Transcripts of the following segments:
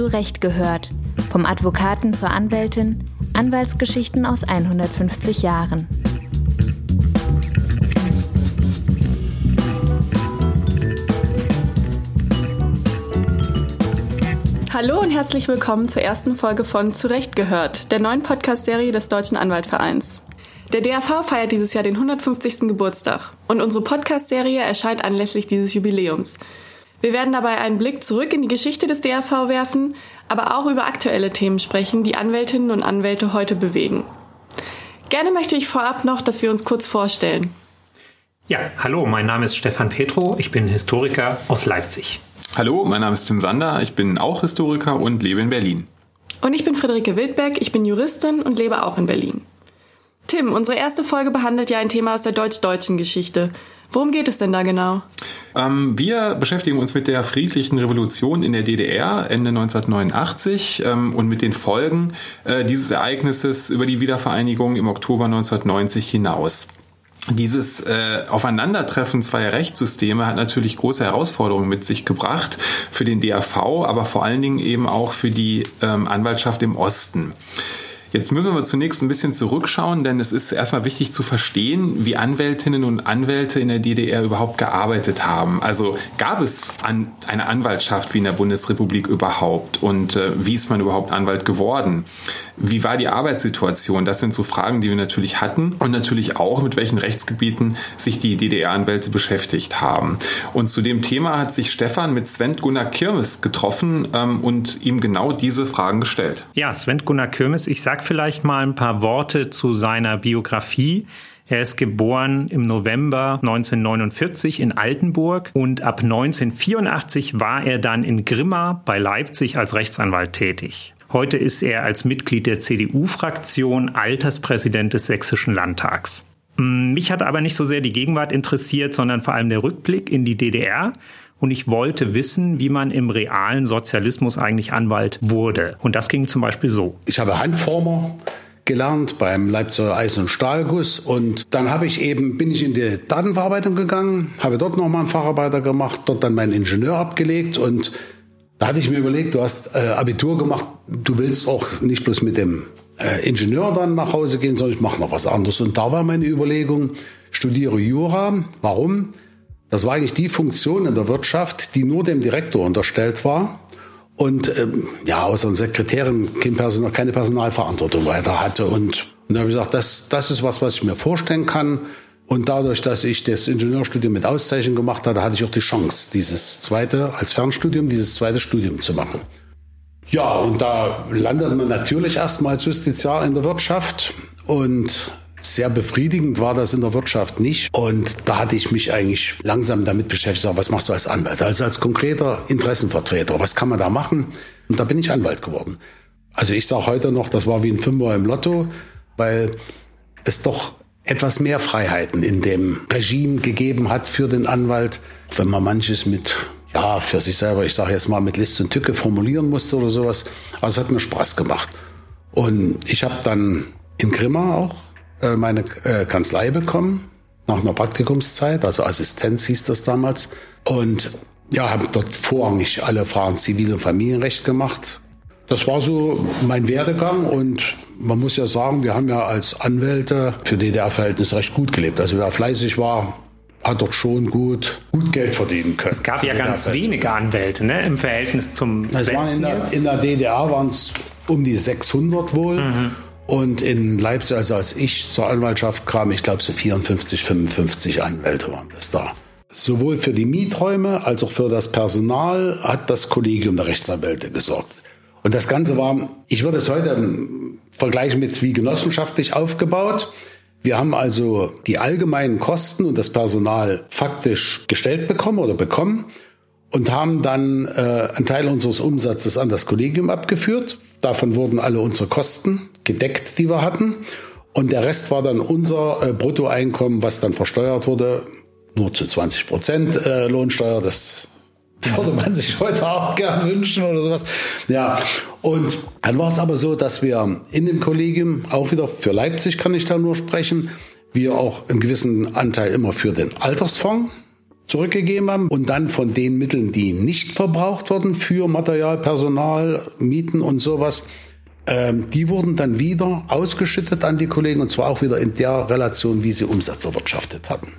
zu Recht gehört. Vom Advokaten zur Anwältin, Anwaltsgeschichten aus 150 Jahren. Hallo und herzlich willkommen zur ersten Folge von Zurecht gehört, der neuen Podcast-Serie des Deutschen Anwaltvereins. Der DAV feiert dieses Jahr den 150. Geburtstag und unsere Podcast-Serie erscheint anlässlich dieses Jubiläums. Wir werden dabei einen Blick zurück in die Geschichte des DAV werfen, aber auch über aktuelle Themen sprechen, die Anwältinnen und Anwälte heute bewegen. Gerne möchte ich vorab noch, dass wir uns kurz vorstellen. Ja, hallo, mein Name ist Stefan Petro, ich bin Historiker aus Leipzig. Hallo, mein Name ist Tim Sander, ich bin auch Historiker und lebe in Berlin. Und ich bin Friederike Wildberg, ich bin Juristin und lebe auch in Berlin. Tim, unsere erste Folge behandelt ja ein Thema aus der deutsch-deutschen Geschichte. Worum geht es denn da genau? Ähm, wir beschäftigen uns mit der friedlichen Revolution in der DDR Ende 1989 ähm, und mit den Folgen äh, dieses Ereignisses über die Wiedervereinigung im Oktober 1990 hinaus. Dieses äh, Aufeinandertreffen zweier Rechtssysteme hat natürlich große Herausforderungen mit sich gebracht für den DAV, aber vor allen Dingen eben auch für die ähm, Anwaltschaft im Osten. Jetzt müssen wir zunächst ein bisschen zurückschauen, denn es ist erstmal wichtig zu verstehen, wie Anwältinnen und Anwälte in der DDR überhaupt gearbeitet haben. Also gab es an, eine Anwaltschaft wie in der Bundesrepublik überhaupt und äh, wie ist man überhaupt Anwalt geworden? Wie war die Arbeitssituation? Das sind so Fragen, die wir natürlich hatten und natürlich auch, mit welchen Rechtsgebieten sich die DDR-Anwälte beschäftigt haben. Und zu dem Thema hat sich Stefan mit Sven Gunnar Kirmes getroffen ähm, und ihm genau diese Fragen gestellt. Ja, Sven Gunnar Kirmes, ich sage vielleicht mal ein paar Worte zu seiner Biografie. Er ist geboren im November 1949 in Altenburg und ab 1984 war er dann in Grimma bei Leipzig als Rechtsanwalt tätig. Heute ist er als Mitglied der CDU-Fraktion Alterspräsident des Sächsischen Landtags. Mich hat aber nicht so sehr die Gegenwart interessiert, sondern vor allem der Rückblick in die DDR und ich wollte wissen, wie man im realen Sozialismus eigentlich Anwalt wurde. Und das ging zum Beispiel so. Ich habe Handformer gelernt beim Leipziger Eis- und Stahlguss und dann habe ich eben bin ich in die Datenverarbeitung gegangen, habe dort nochmal einen Facharbeiter gemacht, dort dann meinen Ingenieur abgelegt und da hatte ich mir überlegt, du hast äh, Abitur gemacht, du willst auch nicht bloß mit dem äh, Ingenieur dann nach Hause gehen, sondern ich mache noch was anderes. Und da war meine Überlegung, studiere Jura. Warum? Das war eigentlich die Funktion in der Wirtschaft, die nur dem Direktor unterstellt war und ähm, ja, außer einer Sekretärin kein Personal, keine Personalverantwortung weiter hatte. Und, und da habe ich gesagt, das, das ist was, was ich mir vorstellen kann. Und dadurch, dass ich das Ingenieurstudium mit Auszeichnung gemacht hatte, hatte ich auch die Chance, dieses zweite, als Fernstudium, dieses zweite Studium zu machen. Ja, und da landet man natürlich erstmal als Justiziar in der Wirtschaft und sehr befriedigend war das in der Wirtschaft nicht. Und da hatte ich mich eigentlich langsam damit beschäftigt, was machst du als Anwalt? Also als konkreter Interessenvertreter, was kann man da machen? Und da bin ich Anwalt geworden. Also ich sage heute noch, das war wie ein Fünfer im Lotto, weil es doch etwas mehr Freiheiten in dem Regime gegeben hat für den Anwalt, wenn man manches mit ja, für sich selber, ich sage jetzt mal mit List und Tücke formulieren musste oder sowas. Aber es hat mir Spaß gemacht. Und ich habe dann in Grimma auch äh, meine äh, Kanzlei bekommen, nach einer Praktikumszeit, also Assistenz hieß das damals. Und ja, habe dort vorrangig alle Fragen Zivil- und Familienrecht gemacht. Das war so mein Werdegang und man muss ja sagen, wir haben ja als Anwälte für DDR-Verhältnisse recht gut gelebt. Also wer fleißig war, hat dort schon gut, gut Geld verdienen können. Es gab ja ganz wenige Anwälte ne, im Verhältnis zum es Westen in, der, in der DDR waren es um die 600 wohl. Mhm. Und in Leipzig, also als ich zur Anwaltschaft kam, ich glaube so 54, 55 Anwälte waren das da. Sowohl für die Mieträume als auch für das Personal hat das Kollegium der Rechtsanwälte gesorgt. Und das Ganze war, ich würde es heute vergleichen mit wie genossenschaftlich aufgebaut. Wir haben also die allgemeinen Kosten und das Personal faktisch gestellt bekommen oder bekommen und haben dann äh, einen Teil unseres Umsatzes an das Kollegium abgeführt. Davon wurden alle unsere Kosten gedeckt, die wir hatten. Und der Rest war dann unser äh, Bruttoeinkommen, was dann versteuert wurde. Nur zu 20 Prozent äh, Lohnsteuer. Das würde man sich heute auch gern wünschen oder sowas. Ja, und dann war es aber so, dass wir in dem Kollegium, auch wieder für Leipzig kann ich da nur sprechen, wir auch einen gewissen Anteil immer für den Altersfonds zurückgegeben haben und dann von den Mitteln, die nicht verbraucht wurden für Material, Personal, Mieten und sowas, ähm, die wurden dann wieder ausgeschüttet an die Kollegen und zwar auch wieder in der Relation, wie sie Umsatz erwirtschaftet hatten.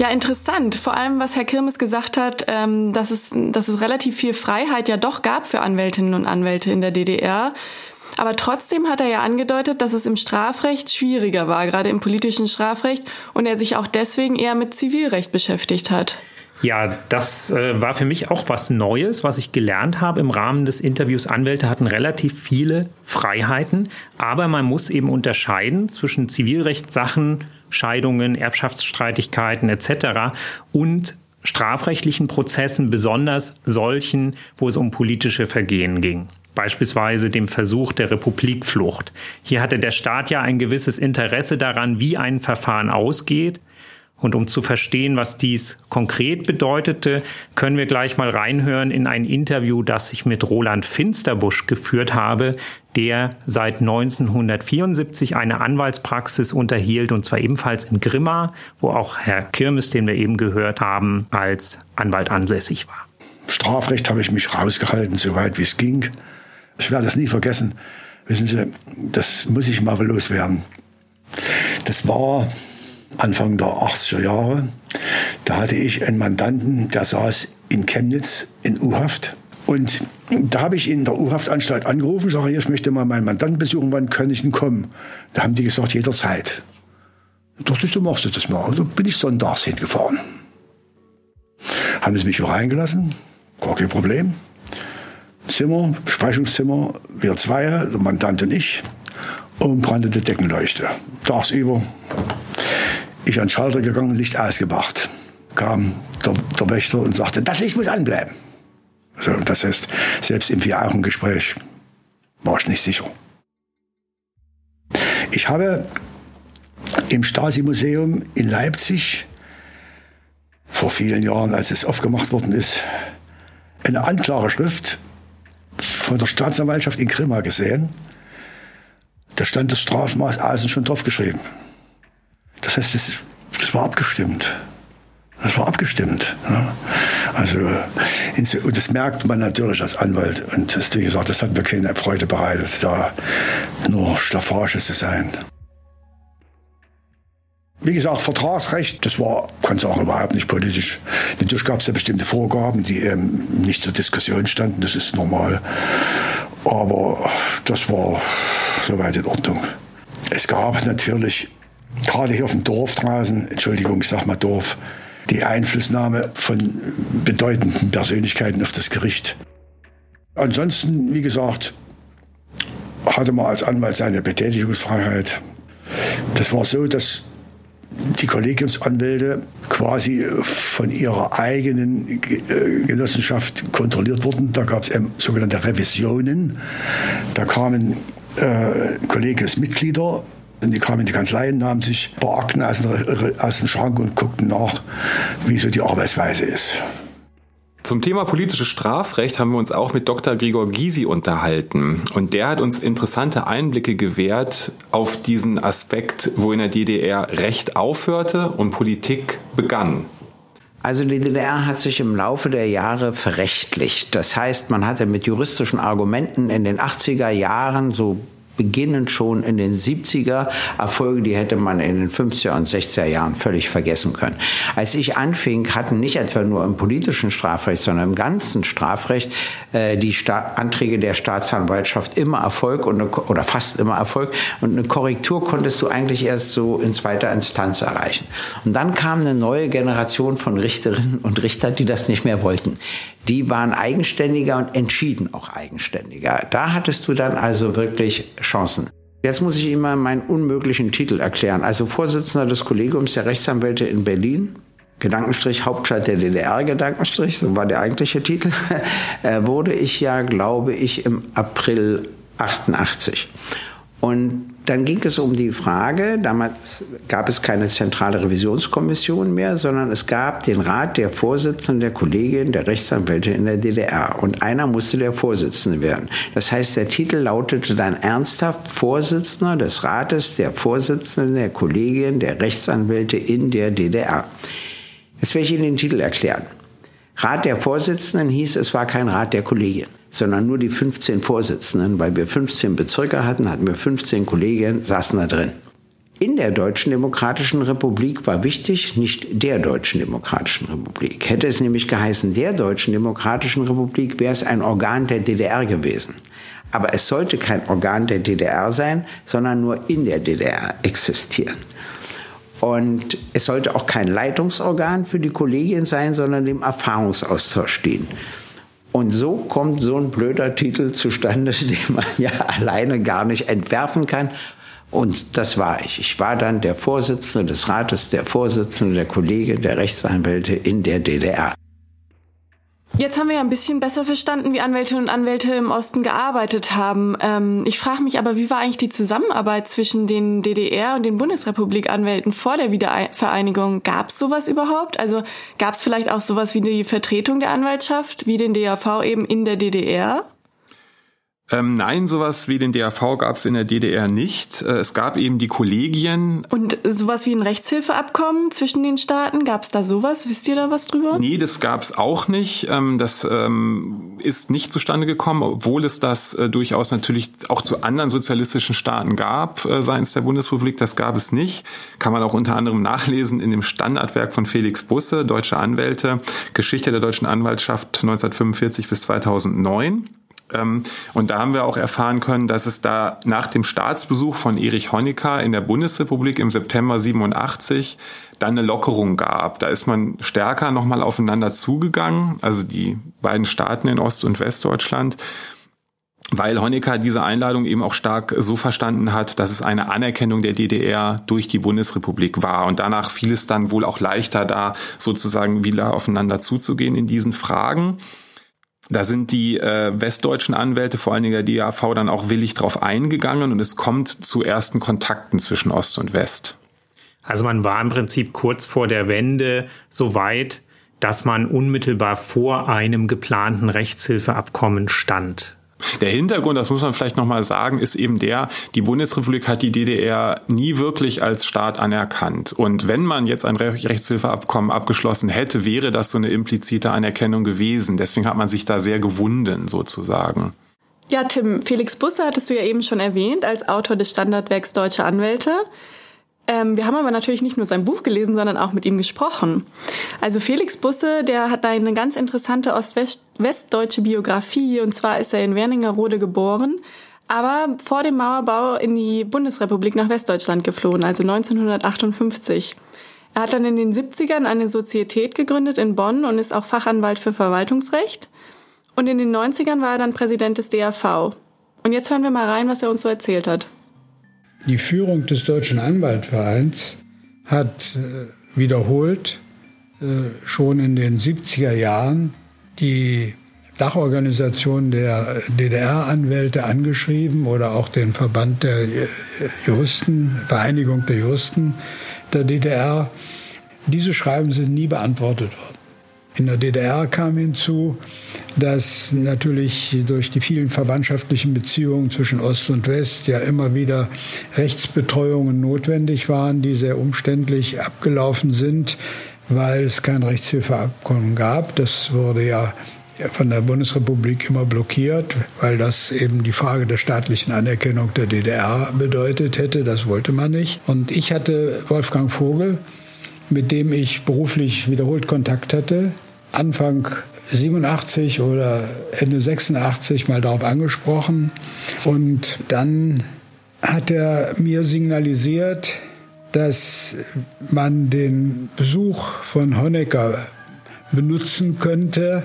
Ja, interessant. Vor allem, was Herr Kirmes gesagt hat, ähm, dass, es, dass es relativ viel Freiheit ja doch gab für Anwältinnen und Anwälte in der DDR. Aber trotzdem hat er ja angedeutet, dass es im Strafrecht schwieriger war, gerade im politischen Strafrecht, und er sich auch deswegen eher mit Zivilrecht beschäftigt hat. Ja, das äh, war für mich auch was Neues, was ich gelernt habe im Rahmen des Interviews. Anwälte hatten relativ viele Freiheiten, aber man muss eben unterscheiden zwischen Zivilrechtssachen, Scheidungen, Erbschaftsstreitigkeiten etc. und strafrechtlichen Prozessen, besonders solchen, wo es um politische Vergehen ging beispielsweise dem Versuch der Republikflucht. Hier hatte der Staat ja ein gewisses Interesse daran, wie ein Verfahren ausgeht. Und um zu verstehen, was dies konkret bedeutete, können wir gleich mal reinhören in ein Interview, das ich mit Roland Finsterbusch geführt habe, der seit 1974 eine Anwaltspraxis unterhielt, und zwar ebenfalls in Grimma, wo auch Herr Kirmes, den wir eben gehört haben, als Anwalt ansässig war. Strafrecht habe ich mich rausgehalten, soweit wie es ging. Ich werde das nie vergessen. Wissen Sie, das muss ich mal loswerden. Das war Anfang der 80er Jahre. Da hatte ich einen Mandanten, der saß in Chemnitz in U-Haft. Und da habe ich in der U-Haftanstalt angerufen, sage, ich möchte mal meinen Mandanten besuchen, wann kann ich denn kommen? Da haben die gesagt, jederzeit. Doch, du machst du das mal. Also bin ich sonntags hingefahren. Haben sie mich auch reingelassen, gar kein Problem. Zimmer, Besprechungszimmer, wir zwei, der Mandant und ich, und brannte Deckenleuchte. Tagsüber. Ich an den Schalter gegangen, Licht ausgemacht. Kam der, der Wächter und sagte, das Licht muss anbleiben. So, das heißt, selbst im Vier-Augen-Gespräch war ich nicht sicher. Ich habe im Stasi-Museum in Leipzig vor vielen Jahren, als es aufgemacht worden ist, eine Anklageschrift von der Staatsanwaltschaft in Grimma gesehen. Da stand das Strafmaß außen schon draufgeschrieben. Das heißt, das, das war abgestimmt. Das war abgestimmt. Ja. Also, und das merkt man natürlich als Anwalt. Und das, wie gesagt, das hat mir keine Freude bereitet, da nur Staffage zu sein. Wie gesagt, Vertragsrecht, das war, kann sagen, überhaupt nicht politisch. Natürlich gab es da bestimmte Vorgaben, die ähm, nicht zur Diskussion standen, das ist normal. Aber das war soweit in Ordnung. Es gab natürlich, gerade hier auf dem Dorf draußen, Entschuldigung, ich sag mal Dorf, die Einflussnahme von bedeutenden Persönlichkeiten auf das Gericht. Ansonsten, wie gesagt, hatte man als Anwalt seine Betätigungsfreiheit. Das war so, dass die Kollegiumsanwälte quasi von ihrer eigenen äh, Genossenschaft kontrolliert wurden. Da gab es sogenannte Revisionen. Da kamen äh, Kollegiumsmitglieder und die kamen in die Kanzleien, nahmen sich ein paar Akten aus, aus dem Schrank und guckten nach, wie so die Arbeitsweise ist. Zum Thema politisches Strafrecht haben wir uns auch mit Dr. Gregor Gysi unterhalten. Und der hat uns interessante Einblicke gewährt auf diesen Aspekt, wo in der DDR Recht aufhörte und Politik begann. Also die DDR hat sich im Laufe der Jahre verrechtlicht. Das heißt, man hatte mit juristischen Argumenten in den 80er Jahren so beginnend schon in den 70er Erfolge, die hätte man in den 50er und 60er Jahren völlig vergessen können. Als ich anfing, hatten nicht etwa nur im politischen Strafrecht, sondern im ganzen Strafrecht äh, die Sta Anträge der Staatsanwaltschaft immer Erfolg und eine, oder fast immer Erfolg und eine Korrektur konntest du eigentlich erst so in zweiter Instanz erreichen. Und dann kam eine neue Generation von Richterinnen und Richtern, die das nicht mehr wollten die waren eigenständiger und entschieden auch eigenständiger. Da hattest du dann also wirklich Chancen. Jetzt muss ich mal meinen unmöglichen Titel erklären. Also Vorsitzender des Kollegiums der Rechtsanwälte in Berlin, Gedankenstrich Hauptstadt der DDR, Gedankenstrich, so war der eigentliche Titel, äh, wurde ich ja, glaube ich, im April 88. Und dann ging es um die Frage, damals gab es keine zentrale Revisionskommission mehr, sondern es gab den Rat der Vorsitzenden der Kollegien der Rechtsanwälte in der DDR. Und einer musste der Vorsitzende werden. Das heißt, der Titel lautete dann ernsthaft Vorsitzender des Rates der Vorsitzenden der Kollegien der Rechtsanwälte in der DDR. Jetzt werde ich Ihnen den Titel erklären. Rat der Vorsitzenden hieß, es war kein Rat der Kollegien, sondern nur die 15 Vorsitzenden. Weil wir 15 Bezirke hatten, hatten wir 15 Kollegien, saßen da drin. In der Deutschen Demokratischen Republik war wichtig, nicht der Deutschen Demokratischen Republik. Hätte es nämlich geheißen, der Deutschen Demokratischen Republik, wäre es ein Organ der DDR gewesen. Aber es sollte kein Organ der DDR sein, sondern nur in der DDR existieren. Und es sollte auch kein Leitungsorgan für die Kollegien sein, sondern dem Erfahrungsaustausch dienen. Und so kommt so ein blöder Titel zustande, den man ja alleine gar nicht entwerfen kann. Und das war ich. Ich war dann der Vorsitzende des Rates, der Vorsitzende der Kollege der Rechtsanwälte in der DDR. Jetzt haben wir ja ein bisschen besser verstanden, wie Anwältinnen und Anwälte im Osten gearbeitet haben. Ähm, ich frage mich aber, wie war eigentlich die Zusammenarbeit zwischen den DDR und den Bundesrepublik-Anwälten vor der Wiedervereinigung? Gab es sowas überhaupt? Also gab es vielleicht auch sowas wie die Vertretung der Anwaltschaft, wie den DAV eben in der DDR? Ähm, nein, sowas wie den DAV gab es in der DDR nicht. Äh, es gab eben die Kollegien. Und sowas wie ein Rechtshilfeabkommen zwischen den Staaten, gab es da sowas? Wisst ihr da was drüber? Nee, das gab es auch nicht. Ähm, das ähm, ist nicht zustande gekommen, obwohl es das äh, durchaus natürlich auch zu anderen sozialistischen Staaten gab äh, seitens der Bundesrepublik. Das gab es nicht. Kann man auch unter anderem nachlesen in dem Standardwerk von Felix Busse, Deutsche Anwälte, Geschichte der deutschen Anwaltschaft 1945 bis 2009. Ähm, und da haben wir auch erfahren können, dass es da nach dem Staatsbesuch von Erich Honecker in der Bundesrepublik im September 87 dann eine Lockerung gab. Da ist man stärker nochmal aufeinander zugegangen, also die beiden Staaten in Ost- und Westdeutschland weil Honecker diese Einladung eben auch stark so verstanden hat, dass es eine Anerkennung der DDR durch die Bundesrepublik war. Und danach fiel es dann wohl auch leichter, da sozusagen wieder aufeinander zuzugehen in diesen Fragen. Da sind die äh, westdeutschen Anwälte, vor allen Dingen der DAV, dann auch willig drauf eingegangen und es kommt zu ersten Kontakten zwischen Ost und West. Also man war im Prinzip kurz vor der Wende so weit, dass man unmittelbar vor einem geplanten Rechtshilfeabkommen stand. Der Hintergrund, das muss man vielleicht nochmal sagen, ist eben der, die Bundesrepublik hat die DDR nie wirklich als Staat anerkannt. Und wenn man jetzt ein Rechtshilfeabkommen abgeschlossen hätte, wäre das so eine implizite Anerkennung gewesen. Deswegen hat man sich da sehr gewunden, sozusagen. Ja, Tim, Felix Busse hattest du ja eben schon erwähnt als Autor des Standardwerks Deutsche Anwälte. Ähm, wir haben aber natürlich nicht nur sein Buch gelesen, sondern auch mit ihm gesprochen. Also Felix Busse, der hat eine ganz interessante ostwestdeutsche Biografie und zwar ist er in Werningerode geboren, aber vor dem Mauerbau in die Bundesrepublik nach Westdeutschland geflohen, also 1958. Er hat dann in den 70ern eine Sozietät gegründet in Bonn und ist auch Fachanwalt für Verwaltungsrecht. Und in den 90ern war er dann Präsident des DAV. Und jetzt hören wir mal rein, was er uns so erzählt hat. Die Führung des Deutschen Anwaltvereins hat äh, wiederholt äh, schon in den 70er Jahren die Dachorganisation der DDR-Anwälte angeschrieben oder auch den Verband der äh, Juristen, Vereinigung der Juristen der DDR. Diese Schreiben sind nie beantwortet worden. In der DDR kam hinzu, dass natürlich durch die vielen verwandtschaftlichen Beziehungen zwischen Ost und West ja immer wieder Rechtsbetreuungen notwendig waren, die sehr umständlich abgelaufen sind, weil es kein Rechtshilfeabkommen gab. Das wurde ja von der Bundesrepublik immer blockiert, weil das eben die Frage der staatlichen Anerkennung der DDR bedeutet hätte. Das wollte man nicht. Und ich hatte Wolfgang Vogel, mit dem ich beruflich wiederholt Kontakt hatte, Anfang 87 oder Ende 86 mal darauf angesprochen. Und dann hat er mir signalisiert, dass man den Besuch von Honecker benutzen könnte,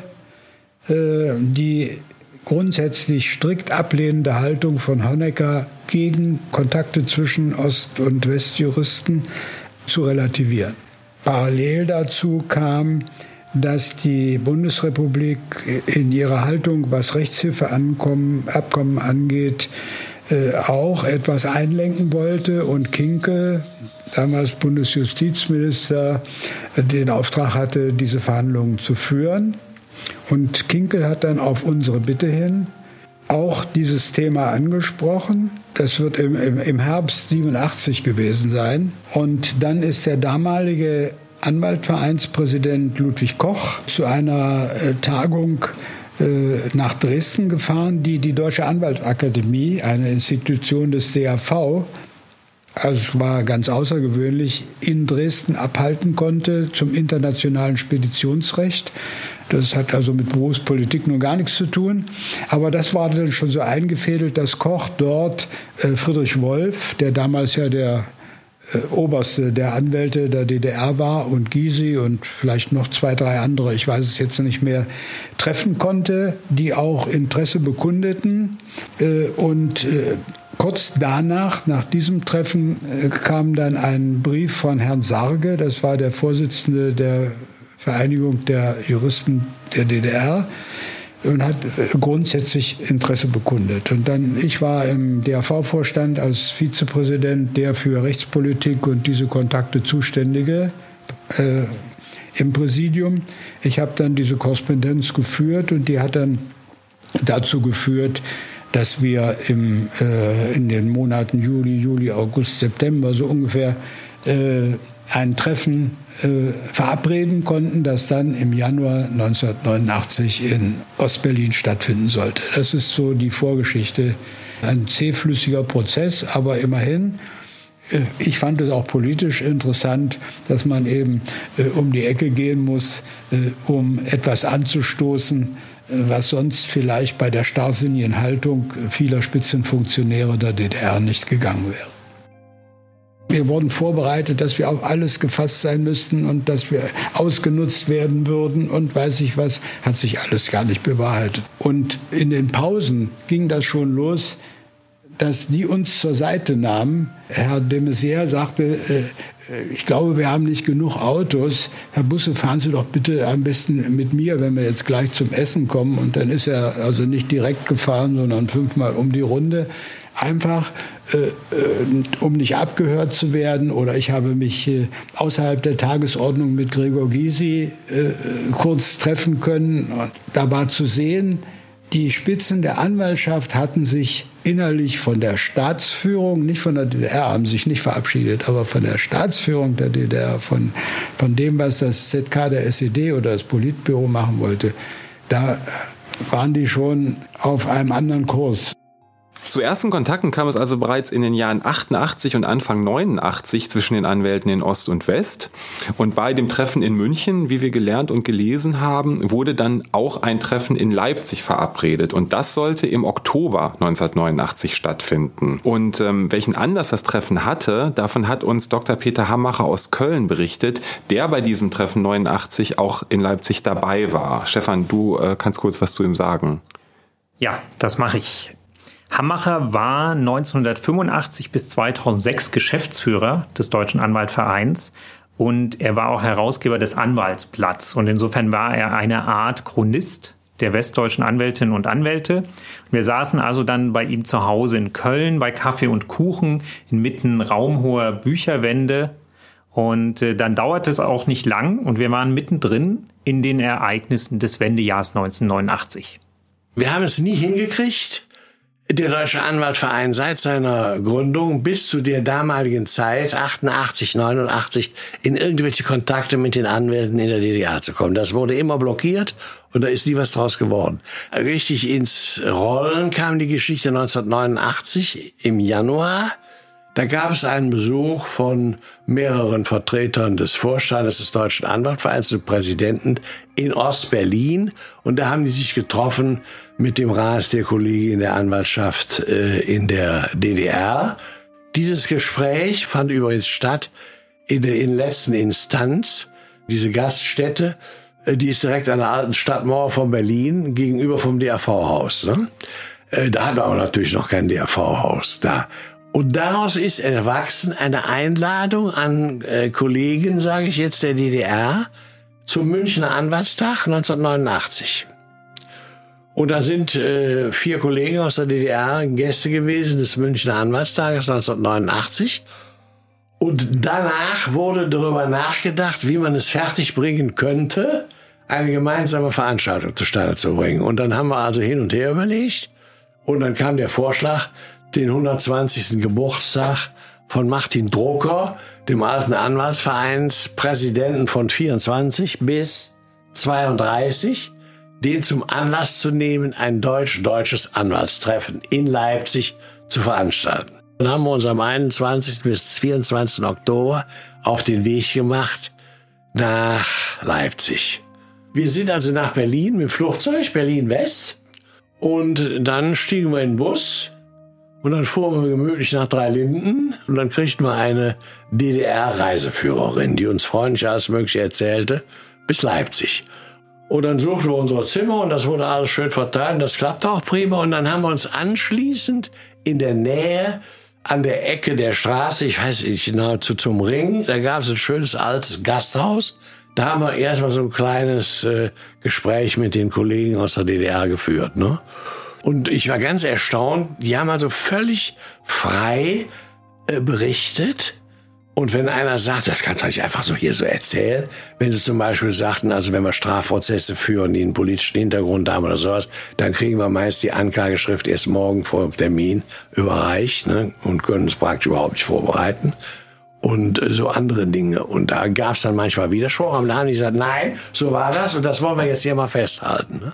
äh, die grundsätzlich strikt ablehnende Haltung von Honecker gegen Kontakte zwischen Ost- und Westjuristen zu relativieren. Parallel dazu kam, dass die Bundesrepublik in ihrer Haltung, was Rechtshilfeabkommen angeht, äh, auch etwas einlenken wollte und Kinkel, damals Bundesjustizminister, den Auftrag hatte, diese Verhandlungen zu führen. Und Kinkel hat dann auf unsere Bitte hin auch dieses Thema angesprochen. Das wird im, im, im Herbst 87 gewesen sein. Und dann ist der damalige Anwaltvereinspräsident Ludwig Koch zu einer äh, Tagung äh, nach Dresden gefahren, die die Deutsche Anwaltakademie, eine Institution des DAV, also es war ganz außergewöhnlich, in Dresden abhalten konnte zum internationalen Speditionsrecht. Das hat also mit Berufspolitik nur gar nichts zu tun. Aber das war dann schon so eingefädelt, dass Koch dort äh, Friedrich Wolf, der damals ja der Oberste der Anwälte der DDR war und Gysi und vielleicht noch zwei, drei andere, ich weiß es jetzt nicht mehr, treffen konnte, die auch Interesse bekundeten. Äh, und äh, kurz danach, nach diesem Treffen, kam dann ein Brief von Herrn Sarge, das war der Vorsitzende der Vereinigung der Juristen der DDR, und hat grundsätzlich Interesse bekundet. Und dann, ich war im DAV-Vorstand als Vizepräsident, der für Rechtspolitik und diese Kontakte zuständige äh, im Präsidium. Ich habe dann diese Korrespondenz geführt und die hat dann dazu geführt, dass wir im, äh, in den Monaten Juli, Juli, August, September so ungefähr äh, ein Treffen äh, verabreden konnten, das dann im Januar 1989 in Ostberlin stattfinden sollte. Das ist so die Vorgeschichte. Ein zähflüssiger Prozess, aber immerhin. Äh, ich fand es auch politisch interessant, dass man eben äh, um die Ecke gehen muss, äh, um etwas anzustoßen, äh, was sonst vielleicht bei der starrsinnigen Haltung vieler Spitzenfunktionäre der DDR nicht gegangen wäre. Wir wurden vorbereitet, dass wir auf alles gefasst sein müssten und dass wir ausgenutzt werden würden und weiß ich was, hat sich alles gar nicht bewahrheitet. Und in den Pausen ging das schon los, dass die uns zur Seite nahmen. Herr de Maizière sagte, äh, ich glaube, wir haben nicht genug Autos. Herr Busse, fahren Sie doch bitte am besten mit mir, wenn wir jetzt gleich zum Essen kommen. Und dann ist er also nicht direkt gefahren, sondern fünfmal um die Runde einfach, äh, äh, um nicht abgehört zu werden. Oder ich habe mich äh, außerhalb der Tagesordnung mit Gregor Gysi äh, kurz treffen können. Und da war zu sehen, die Spitzen der Anwaltschaft hatten sich innerlich von der Staatsführung, nicht von der DDR, haben sich nicht verabschiedet, aber von der Staatsführung der DDR, von, von dem, was das ZK der SED oder das Politbüro machen wollte, da waren die schon auf einem anderen Kurs. Zu ersten Kontakten kam es also bereits in den Jahren 88 und Anfang 89 zwischen den Anwälten in Ost und West. Und bei dem Treffen in München, wie wir gelernt und gelesen haben, wurde dann auch ein Treffen in Leipzig verabredet. Und das sollte im Oktober 1989 stattfinden. Und ähm, welchen Anlass das Treffen hatte, davon hat uns Dr. Peter Hammacher aus Köln berichtet, der bei diesem Treffen 89 auch in Leipzig dabei war. Stefan, du äh, kannst kurz was zu ihm sagen. Ja, das mache ich. Hammacher war 1985 bis 2006 Geschäftsführer des Deutschen Anwaltvereins und er war auch Herausgeber des Anwaltsblatts. Und insofern war er eine Art Chronist der westdeutschen Anwältinnen und Anwälte. Wir saßen also dann bei ihm zu Hause in Köln bei Kaffee und Kuchen inmitten raumhoher Bücherwände. Und äh, dann dauerte es auch nicht lang und wir waren mittendrin in den Ereignissen des Wendejahrs 1989. Wir haben es nie hingekriegt, der Deutsche Anwaltverein seit seiner Gründung bis zu der damaligen Zeit, 88, 89, in irgendwelche Kontakte mit den Anwälten in der DDR zu kommen. Das wurde immer blockiert und da ist nie was draus geworden. Richtig ins Rollen kam die Geschichte 1989 im Januar. Da gab es einen Besuch von mehreren Vertretern des Vorstandes des Deutschen Anwaltvereins, des Präsidenten in Ostberlin. Und da haben die sich getroffen mit dem Rat der Kollegien der Anwaltschaft äh, in der DDR. Dieses Gespräch fand übrigens statt in der in letzten Instanz. Diese Gaststätte, äh, die ist direkt an der alten Stadtmauer von Berlin gegenüber vom DRV-Haus. Ne? Äh, da hatten wir aber natürlich noch kein DRV-Haus da. Und daraus ist erwachsen eine Einladung an äh, Kollegen, sage ich jetzt, der DDR zum Münchner Anwaltstag 1989. Und da sind äh, vier Kollegen aus der DDR Gäste gewesen des Münchner Anwaltstages 1989. Und danach wurde darüber nachgedacht, wie man es fertigbringen könnte, eine gemeinsame Veranstaltung zustande zu bringen. Und dann haben wir also hin und her überlegt. Und dann kam der Vorschlag, den 120. Geburtstag von Martin Drucker, dem alten Anwaltsvereinspräsidenten von 24 bis 32, den zum Anlass zu nehmen, ein deutsch-deutsches Anwaltstreffen in Leipzig zu veranstalten. Dann haben wir uns am 21. bis 24. Oktober auf den Weg gemacht nach Leipzig. Wir sind also nach Berlin mit dem Flugzeug, Berlin West. Und dann stiegen wir in den Bus und dann fuhren wir gemütlich nach Dreilinden und dann kriegten wir eine DDR-Reiseführerin, die uns freundlich alles Mögliche erzählte, bis Leipzig. Und dann suchten wir unser Zimmer und das wurde alles schön verteilt. Das klappte auch prima. Und dann haben wir uns anschließend in der Nähe an der Ecke der Straße, ich weiß nicht, nahezu zum Ring, da gab es ein schönes altes Gasthaus. Da haben wir erstmal so ein kleines äh, Gespräch mit den Kollegen aus der DDR geführt. Ne? Und ich war ganz erstaunt, die haben also völlig frei äh, berichtet und wenn einer sagt, das kannst du nicht einfach so hier so erzählen, wenn sie zum Beispiel sagten, also wenn wir Strafprozesse führen, die einen politischen Hintergrund haben oder sowas, dann kriegen wir meist die Anklageschrift erst morgen vor dem Termin überreicht ne, und können es praktisch überhaupt nicht vorbereiten. Und so andere Dinge. Und da gab es dann manchmal Widerspruch. Und da haben die gesagt, nein, so war das und das wollen wir jetzt hier mal festhalten. Ne?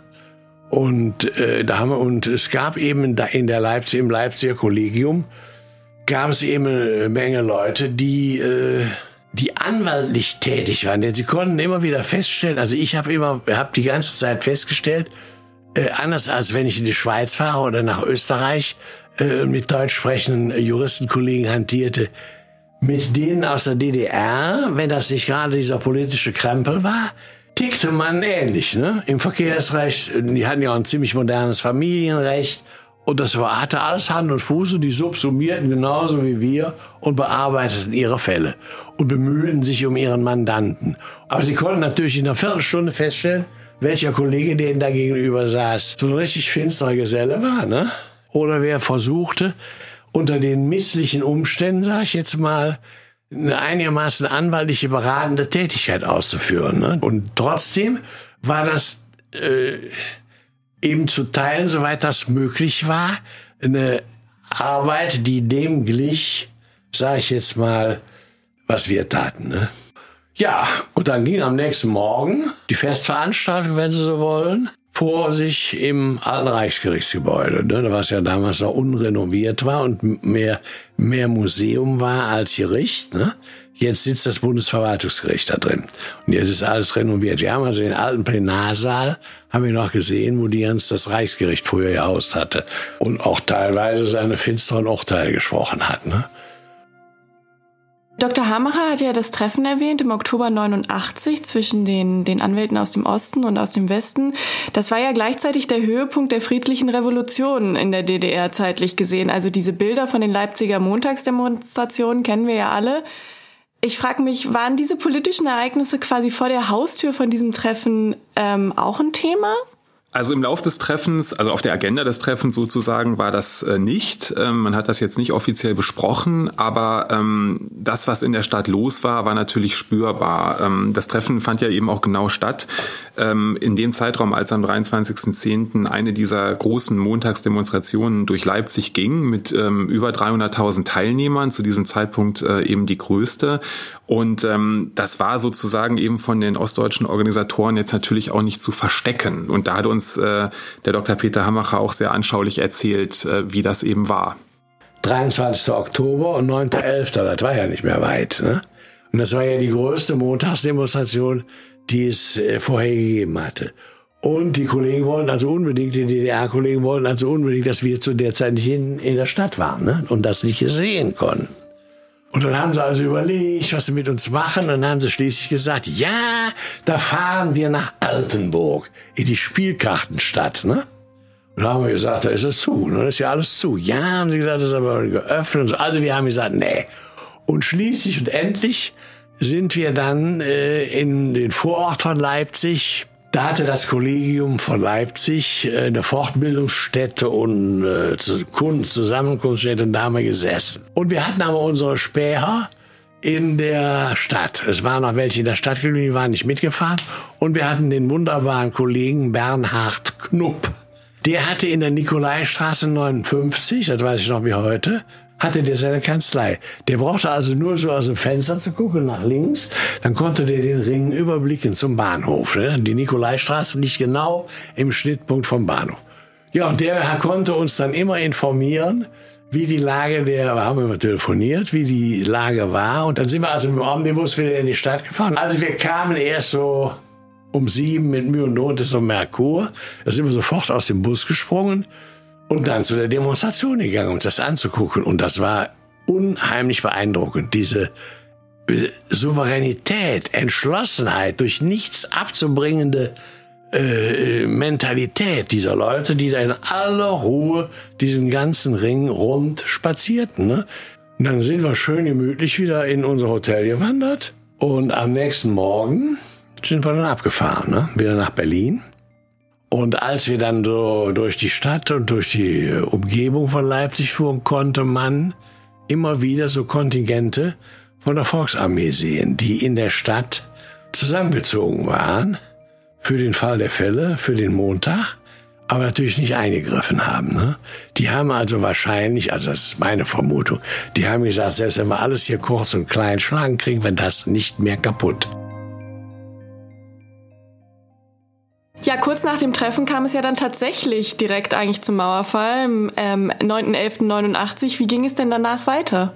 Und äh, da haben wir, und es gab eben in der Leipzig, im Leipziger Kollegium gab es eben eine Menge Leute, die, äh, die anwaltlich tätig waren. Denn sie konnten immer wieder feststellen, also ich habe immer, habe die ganze Zeit festgestellt, äh, anders als wenn ich in die Schweiz fahre oder nach Österreich äh, mit deutsch sprechenden Juristenkollegen hantierte, mit denen aus der DDR, wenn das nicht gerade dieser politische Krempel war, tickte man ähnlich. Ne? Im Verkehrsrecht, die hatten ja auch ein ziemlich modernes Familienrecht und das war, hatte alles Hand und Fuß und die subsumierten genauso wie wir und bearbeiteten ihre Fälle und bemühten sich um ihren Mandanten. Aber sie konnten natürlich in einer Viertelstunde feststellen, welcher Kollege denen da gegenüber saß. So ein richtig finsterer Geselle war, ne? Oder wer versuchte, unter den misslichen Umständen, sag ich jetzt mal, eine einigermaßen anwaltliche beratende Tätigkeit auszuführen. Ne? Und trotzdem war das äh, eben zu teilen, soweit das möglich war, eine Arbeit, die dem glich, sage ich jetzt mal, was wir taten. Ne? Ja, und dann ging am nächsten Morgen die Festveranstaltung, wenn Sie so wollen, vor sich im alten Reichsgerichtsgebäude, ne, was ja damals noch unrenoviert war und mehr, mehr Museum war als Gericht. Ne? Jetzt sitzt das Bundesverwaltungsgericht da drin. Und jetzt ist alles renoviert. Wir haben also den alten Plenarsaal, haben wir noch gesehen, wo die Jens das Reichsgericht früher gehaust hatte. Und auch teilweise seine finsteren Urteile gesprochen hat. Ne? Dr. Hamacher hat ja das Treffen erwähnt im Oktober 89 zwischen den, den Anwälten aus dem Osten und aus dem Westen. Das war ja gleichzeitig der Höhepunkt der friedlichen Revolution in der DDR zeitlich gesehen. Also diese Bilder von den Leipziger Montagsdemonstrationen kennen wir ja alle. Ich frage mich, waren diese politischen Ereignisse quasi vor der Haustür von diesem Treffen ähm, auch ein Thema? Also im Lauf des Treffens, also auf der Agenda des Treffens sozusagen, war das äh, nicht. Ähm, man hat das jetzt nicht offiziell besprochen, aber ähm, das, was in der Stadt los war, war natürlich spürbar. Ähm, das Treffen fand ja eben auch genau statt. In dem Zeitraum, als am 23.10. eine dieser großen Montagsdemonstrationen durch Leipzig ging, mit über 300.000 Teilnehmern, zu diesem Zeitpunkt äh, eben die größte. Und das war sozusagen eben von den ostdeutschen Organisatoren jetzt natürlich auch nicht zu verstecken. Und da hat uns äh, der Dr. Peter Hammacher auch sehr anschaulich erzählt, äh, wie das eben war. 23. Oktober und 9.11., das war ja nicht mehr weit. Ne? Und das war ja die größte Montagsdemonstration, die es äh, vorher gegeben hatte. Und die Kollegen wollten also unbedingt, die DDR-Kollegen wollten also unbedingt, dass wir zu der Zeit nicht in, in der Stadt waren ne? und das nicht sehen konnten. Und dann haben sie also überlegt, was sie mit uns machen. Dann haben sie schließlich gesagt, ja, da fahren wir nach Altenburg, in die Spielkartenstadt, ne? Und da haben wir gesagt, da ist es zu, ne? Das ist ja alles zu. Ja, haben sie gesagt, das ist aber geöffnet. Also wir haben gesagt, nee. Und schließlich und endlich sind wir dann äh, in den Vorort von Leipzig da hatte das Kollegium von Leipzig äh, eine Fortbildungsstätte und äh, Zusammenkunftsstätte und da haben wir gesessen. Und wir hatten aber unsere Späher in der Stadt. Es waren noch welche in der Stadt geblieben, die waren nicht mitgefahren. Und wir hatten den wunderbaren Kollegen Bernhard Knupp. Der hatte in der Nikolaistraße 59, das weiß ich noch wie heute, hatte der seine Kanzlei. Der brauchte also nur so aus dem Fenster zu gucken nach links, dann konnte der den Ring überblicken zum Bahnhof. Ne? Die Nikolaistraße liegt genau im Schnittpunkt vom Bahnhof. Ja, und der konnte uns dann immer informieren, wie die Lage der, wir haben immer telefoniert, wie die Lage war. Und dann sind wir also mit dem Omnibus wieder in die Stadt gefahren. Also wir kamen erst so um sieben mit Mühe und Not zum Merkur. Da sind wir sofort aus dem Bus gesprungen und dann zu der Demonstration gegangen, um das anzugucken. Und das war unheimlich beeindruckend. Diese Souveränität, Entschlossenheit, durch nichts abzubringende äh, Mentalität dieser Leute, die da in aller Ruhe diesen ganzen Ring rund spazierten. Ne? Und dann sind wir schön gemütlich wieder in unser Hotel gewandert. Und am nächsten Morgen sind wir dann abgefahren, ne? wieder nach Berlin. Und als wir dann so durch die Stadt und durch die Umgebung von Leipzig fuhren, konnte man immer wieder so Kontingente von der Volksarmee sehen, die in der Stadt zusammengezogen waren für den Fall der Fälle, für den Montag, aber natürlich nicht eingegriffen haben. Ne? Die haben also wahrscheinlich, also das ist meine Vermutung, die haben gesagt, selbst wenn wir alles hier kurz und klein schlagen, kriegen wir das nicht mehr kaputt. Ja, kurz nach dem Treffen kam es ja dann tatsächlich direkt eigentlich zum Mauerfall am ähm, 9.11.89. Wie ging es denn danach weiter?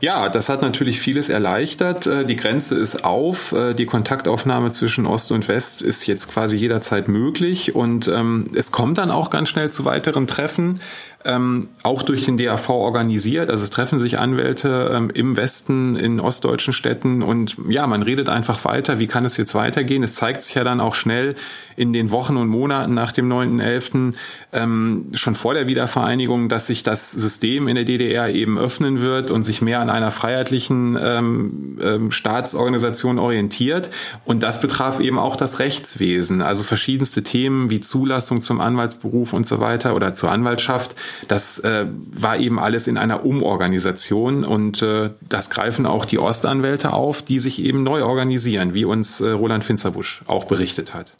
Ja, das hat natürlich vieles erleichtert. Äh, die Grenze ist auf. Äh, die Kontaktaufnahme zwischen Ost und West ist jetzt quasi jederzeit möglich. Und ähm, es kommt dann auch ganz schnell zu weiteren Treffen ähm, auch durch den DAV organisiert. Also es treffen sich Anwälte ähm, im Westen, in ostdeutschen Städten und ja, man redet einfach weiter, wie kann es jetzt weitergehen. Es zeigt sich ja dann auch schnell in den Wochen und Monaten nach dem 9.11. Ähm, schon vor der Wiedervereinigung, dass sich das System in der DDR eben öffnen wird und sich mehr an einer freiheitlichen ähm, ähm, Staatsorganisation orientiert. Und das betraf eben auch das Rechtswesen, also verschiedenste Themen wie Zulassung zum Anwaltsberuf und so weiter oder zur Anwaltschaft das äh, war eben alles in einer Umorganisation und äh, das greifen auch die Ostanwälte auf, die sich eben neu organisieren, wie uns äh, Roland Finzerbusch auch berichtet hat.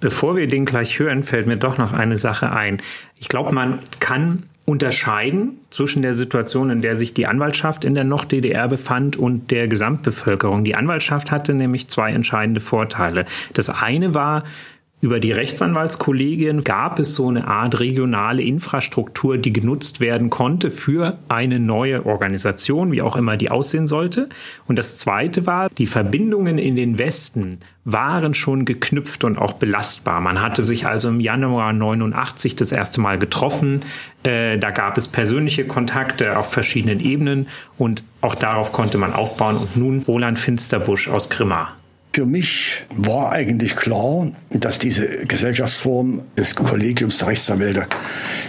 Bevor wir den gleich hören, fällt mir doch noch eine Sache ein. Ich glaube, man kann unterscheiden zwischen der Situation, in der sich die Anwaltschaft in der Noch-DDR befand und der Gesamtbevölkerung. Die Anwaltschaft hatte nämlich zwei entscheidende Vorteile. Das eine war, über die Rechtsanwaltskollegien gab es so eine Art regionale Infrastruktur, die genutzt werden konnte für eine neue Organisation, wie auch immer die aussehen sollte. Und das Zweite war, die Verbindungen in den Westen waren schon geknüpft und auch belastbar. Man hatte sich also im Januar 89 das erste Mal getroffen. Äh, da gab es persönliche Kontakte auf verschiedenen Ebenen und auch darauf konnte man aufbauen. Und nun Roland Finsterbusch aus Grimma. Für mich war eigentlich klar, dass diese Gesellschaftsform des Kollegiums der Rechtsanwälte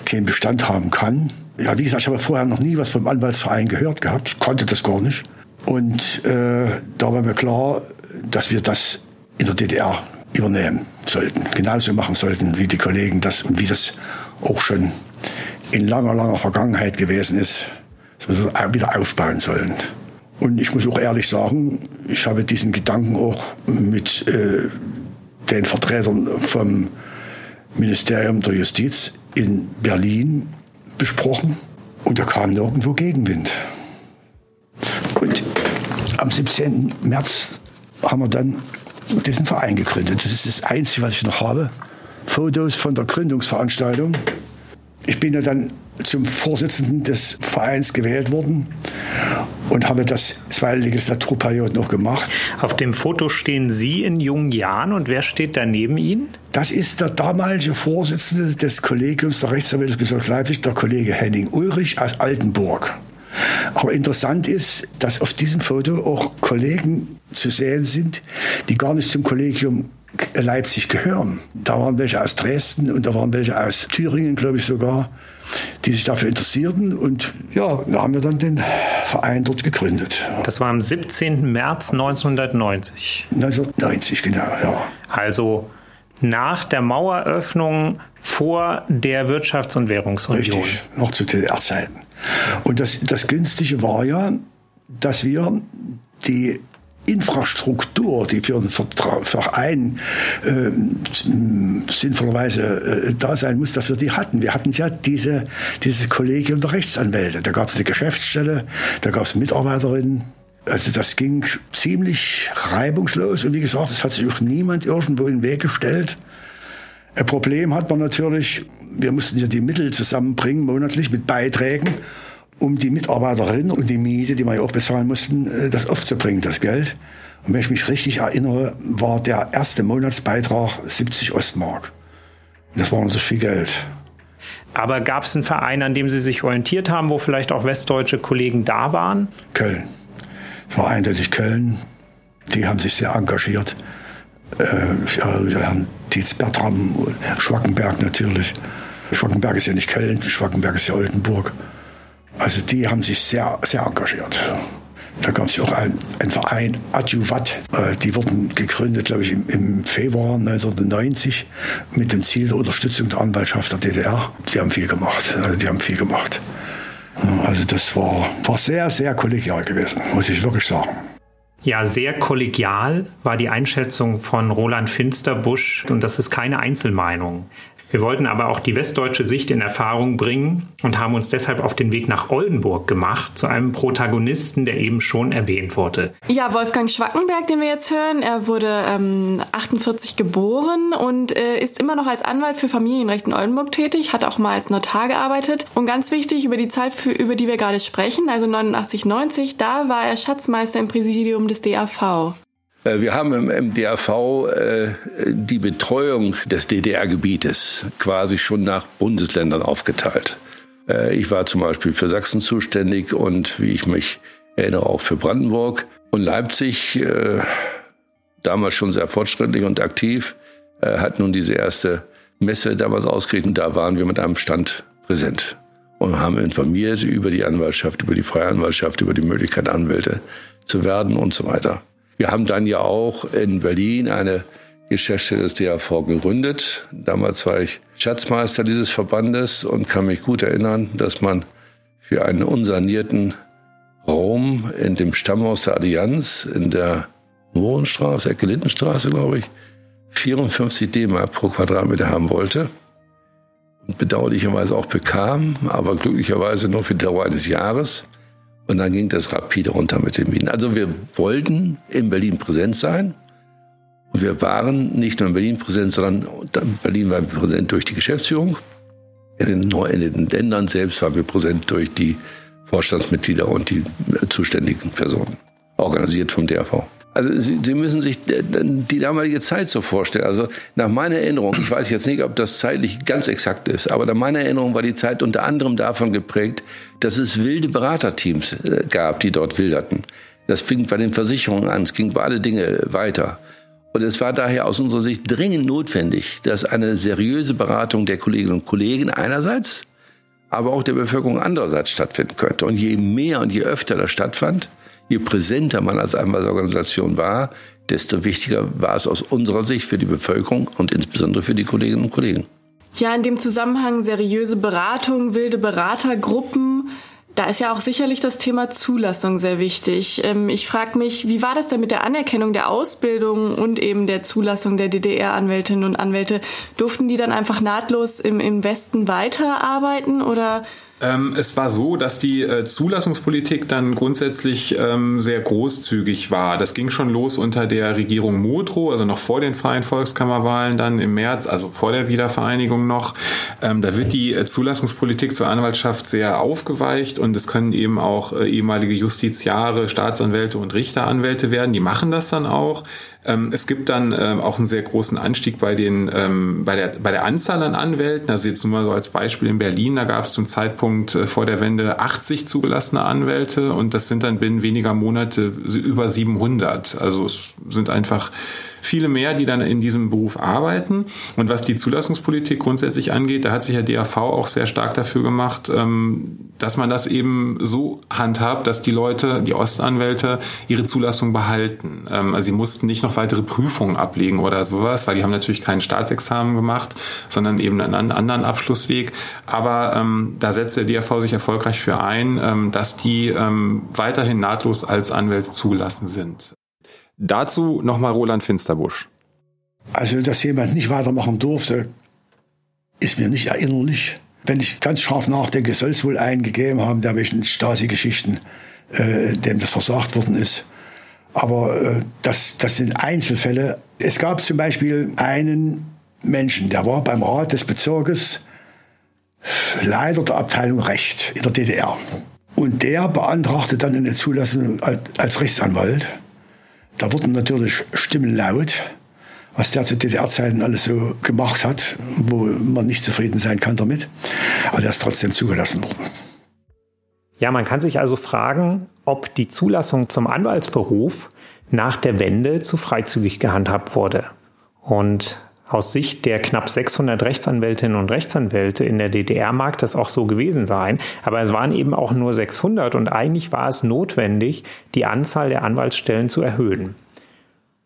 keinen Bestand haben kann. Ja, wie gesagt, ich habe vorher noch nie was vom Anwaltsverein gehört gehabt, konnte das gar nicht. Und äh, da war mir klar, dass wir das in der DDR übernehmen sollten, genauso machen sollten wie die Kollegen das und wie das auch schon in langer, langer Vergangenheit gewesen ist, dass wir das wieder aufbauen sollen. Und ich muss auch ehrlich sagen, ich habe diesen Gedanken auch mit äh, den Vertretern vom Ministerium der Justiz in Berlin besprochen und da kam nirgendwo Gegenwind. Und am 17. März haben wir dann diesen Verein gegründet. Das ist das Einzige, was ich noch habe. Fotos von der Gründungsveranstaltung. Ich bin ja dann zum Vorsitzenden des Vereins gewählt worden und habe das zwei Legislaturperioden noch gemacht. Auf dem Foto stehen Sie in jungen Jahren und wer steht da neben Ihnen? Das ist der damalige Vorsitzende des Kollegiums der Rechtsanwälte des Bezirks Leipzig, der Kollege Henning Ulrich aus Altenburg. Aber interessant ist, dass auf diesem Foto auch Kollegen zu sehen sind, die gar nicht zum Kollegium Leipzig gehören. Da waren welche aus Dresden und da waren welche aus Thüringen, glaube ich sogar die sich dafür interessierten. Und ja, da haben wir dann den Verein dort gegründet. Das war am 17. März 1990. 1990, genau, ja. Also nach der Maueröffnung vor der Wirtschafts- und Währungsunion. Richtig, noch zu DDR-Zeiten. Und das, das Günstige war ja, dass wir die Infrastruktur, die für einen Verein äh, sinnvollerweise äh, da sein muss, dass wir die hatten. Wir hatten ja diese, dieses Kollegium der Rechtsanwälte. Da gab es eine Geschäftsstelle, da gab es Mitarbeiterinnen. Also das ging ziemlich reibungslos und wie gesagt, es hat sich auch niemand irgendwo in den Weg gestellt. Ein Problem hat man natürlich, wir mussten ja die Mittel zusammenbringen, monatlich mit Beiträgen, um die Mitarbeiterinnen und die Miete, die wir ja auch bezahlen mussten, äh, das aufzubringen, das Geld. Und wenn ich mich richtig erinnere, war der erste Monatsbeitrag 70 Ostmark. Und das war natürlich viel Geld. Aber gab es einen Verein, an dem Sie sich orientiert haben, wo vielleicht auch westdeutsche Kollegen da waren? Köln. Es war eindeutig Köln. Die haben sich sehr engagiert. Äh, Herrn Tietz Bertram, Schwackenberg natürlich. Schwackenberg ist ja nicht Köln, Schwackenberg ist ja Oldenburg. Also die haben sich sehr, sehr engagiert. Da gab es auch ein, ein Verein, Adjuvat. Äh, die wurden gegründet, glaube ich, im, im, Februar 1990 mit dem Ziel der Unterstützung der Anwaltschaft der DDR. Die haben viel gemacht. Also die haben viel gemacht. Also das war, war sehr, sehr kollegial gewesen, muss ich wirklich sagen. Ja, sehr kollegial war die Einschätzung von Roland Finsterbusch und das ist keine Einzelmeinung. Wir wollten aber auch die westdeutsche Sicht in Erfahrung bringen und haben uns deshalb auf den Weg nach Oldenburg gemacht, zu einem Protagonisten, der eben schon erwähnt wurde. Ja, Wolfgang Schwackenberg, den wir jetzt hören, er wurde ähm, 48 geboren und äh, ist immer noch als Anwalt für Familienrecht in Oldenburg tätig, hat auch mal als Notar gearbeitet. Und ganz wichtig, über die Zeit, für, über die wir gerade sprechen, also 89, 90, da war er Schatzmeister im Präsidium des DAV. Äh, wir haben im, im DRV äh, die Betreuung des DDR-Gebietes quasi schon nach Bundesländern aufgeteilt. Äh, ich war zum Beispiel für Sachsen zuständig und, wie ich mich erinnere, auch für Brandenburg. Und Leipzig, damals schon sehr fortschrittlich und aktiv, hat nun diese erste Messe damals ausgerichtet. Da waren wir mit einem Stand präsent und haben informiert über die Anwaltschaft, über die freie Anwaltschaft, über die Möglichkeit, Anwälte zu werden und so weiter. Wir haben dann ja auch in Berlin eine Geschäftsstelle des DAV gegründet. Damals war ich Schatzmeister dieses Verbandes und kann mich gut erinnern, dass man für einen unsanierten Raum in dem Stammhaus der Allianz in der Mohrenstraße, Ecke Lindenstraße, glaube ich, 54 D-Mark pro Quadratmeter haben wollte. Und bedauerlicherweise auch bekam, aber glücklicherweise nur für die Dauer eines Jahres. Und dann ging das rapide runter mit den Mieten. Also wir wollten in Berlin präsent sein. Und wir waren nicht nur in Berlin präsent, sondern in Berlin wir präsent durch die Geschäftsführung. In den, den Ländern selbst waren wir präsent durch die Vorstandsmitglieder und die zuständigen Personen, organisiert vom DRV. Also Sie, Sie müssen sich die damalige Zeit so vorstellen. Also nach meiner Erinnerung, ich weiß jetzt nicht, ob das zeitlich ganz exakt ist, aber nach meiner Erinnerung war die Zeit unter anderem davon geprägt, dass es wilde Beraterteams äh, gab, die dort wilderten. Das fing bei den Versicherungen an, es ging bei alle Dinge weiter. Und es war daher aus unserer Sicht dringend notwendig, dass eine seriöse Beratung der Kolleginnen und Kollegen einerseits, aber auch der Bevölkerung andererseits stattfinden könnte. Und je mehr und je öfter das stattfand, je präsenter man als Anwaltsorganisation war, desto wichtiger war es aus unserer Sicht für die Bevölkerung und insbesondere für die Kolleginnen und Kollegen. Ja, in dem Zusammenhang seriöse Beratung, wilde Beratergruppen. Da ist ja auch sicherlich das Thema Zulassung sehr wichtig. Ähm, ich frage mich, wie war das denn mit der Anerkennung der Ausbildung und eben der Zulassung der DDR-Anwältinnen und Anwälte? Durften die dann einfach nahtlos im Westen weiterarbeiten oder ähm, es war so, dass die äh, Zulassungspolitik dann grundsätzlich ähm, sehr großzügig war. Das ging schon los unter der Regierung Modrow, also noch vor den Freien Volkskammerwahlen dann im März, also vor der Wiedervereinigung noch. Ähm, da wird die äh, Zulassungspolitik zur Anwaltschaft sehr aufgeweicht und es können eben auch äh, ehemalige Justiziare, Staatsanwälte und Richteranwälte werden. Die machen das dann auch. Ähm, es gibt dann ähm, auch einen sehr großen Anstieg bei, den, ähm, bei, der, bei der Anzahl an Anwälten. Also jetzt nur mal so als Beispiel in Berlin, da gab es zum Zeitpunkt äh, vor der Wende 80 zugelassene Anwälte und das sind dann binnen weniger Monate über 700. Also es sind einfach viele mehr, die dann in diesem Beruf arbeiten. Und was die Zulassungspolitik grundsätzlich angeht, da hat sich ja DAV auch sehr stark dafür gemacht, ähm, dass man das eben so handhabt, dass die Leute, die Ostanwälte, ihre Zulassung behalten. Ähm, also sie mussten nicht noch weitere Prüfungen ablegen oder sowas, weil die haben natürlich kein Staatsexamen gemacht, sondern eben einen anderen Abschlussweg. Aber ähm, da setzt der DAV sich erfolgreich für ein, dass die weiterhin nahtlos als Anwälte zugelassen sind. Dazu nochmal Roland Finsterbusch. Also, dass jemand nicht weitermachen durfte, ist mir nicht erinnerlich. Wenn ich ganz scharf nachdenke, soll es wohl einen gegeben haben, der welchen Stasi-Geschichten, äh, dem das versagt worden ist. Aber äh, das, das sind Einzelfälle. Es gab zum Beispiel einen Menschen, der war beim Rat des Bezirkes Leiter der Abteilung Recht in der DDR. Und der beantragte dann eine Zulassung als Rechtsanwalt. Da wurden natürlich Stimmen laut, was der zu DDR-Zeiten alles so gemacht hat, wo man nicht zufrieden sein kann damit. Aber der ist trotzdem zugelassen worden. Ja, man kann sich also fragen, ob die Zulassung zum Anwaltsberuf nach der Wende zu freizügig gehandhabt wurde. Und aus Sicht der knapp 600 Rechtsanwältinnen und Rechtsanwälte in der DDR mag das auch so gewesen sein, aber es waren eben auch nur 600 und eigentlich war es notwendig, die Anzahl der Anwaltsstellen zu erhöhen.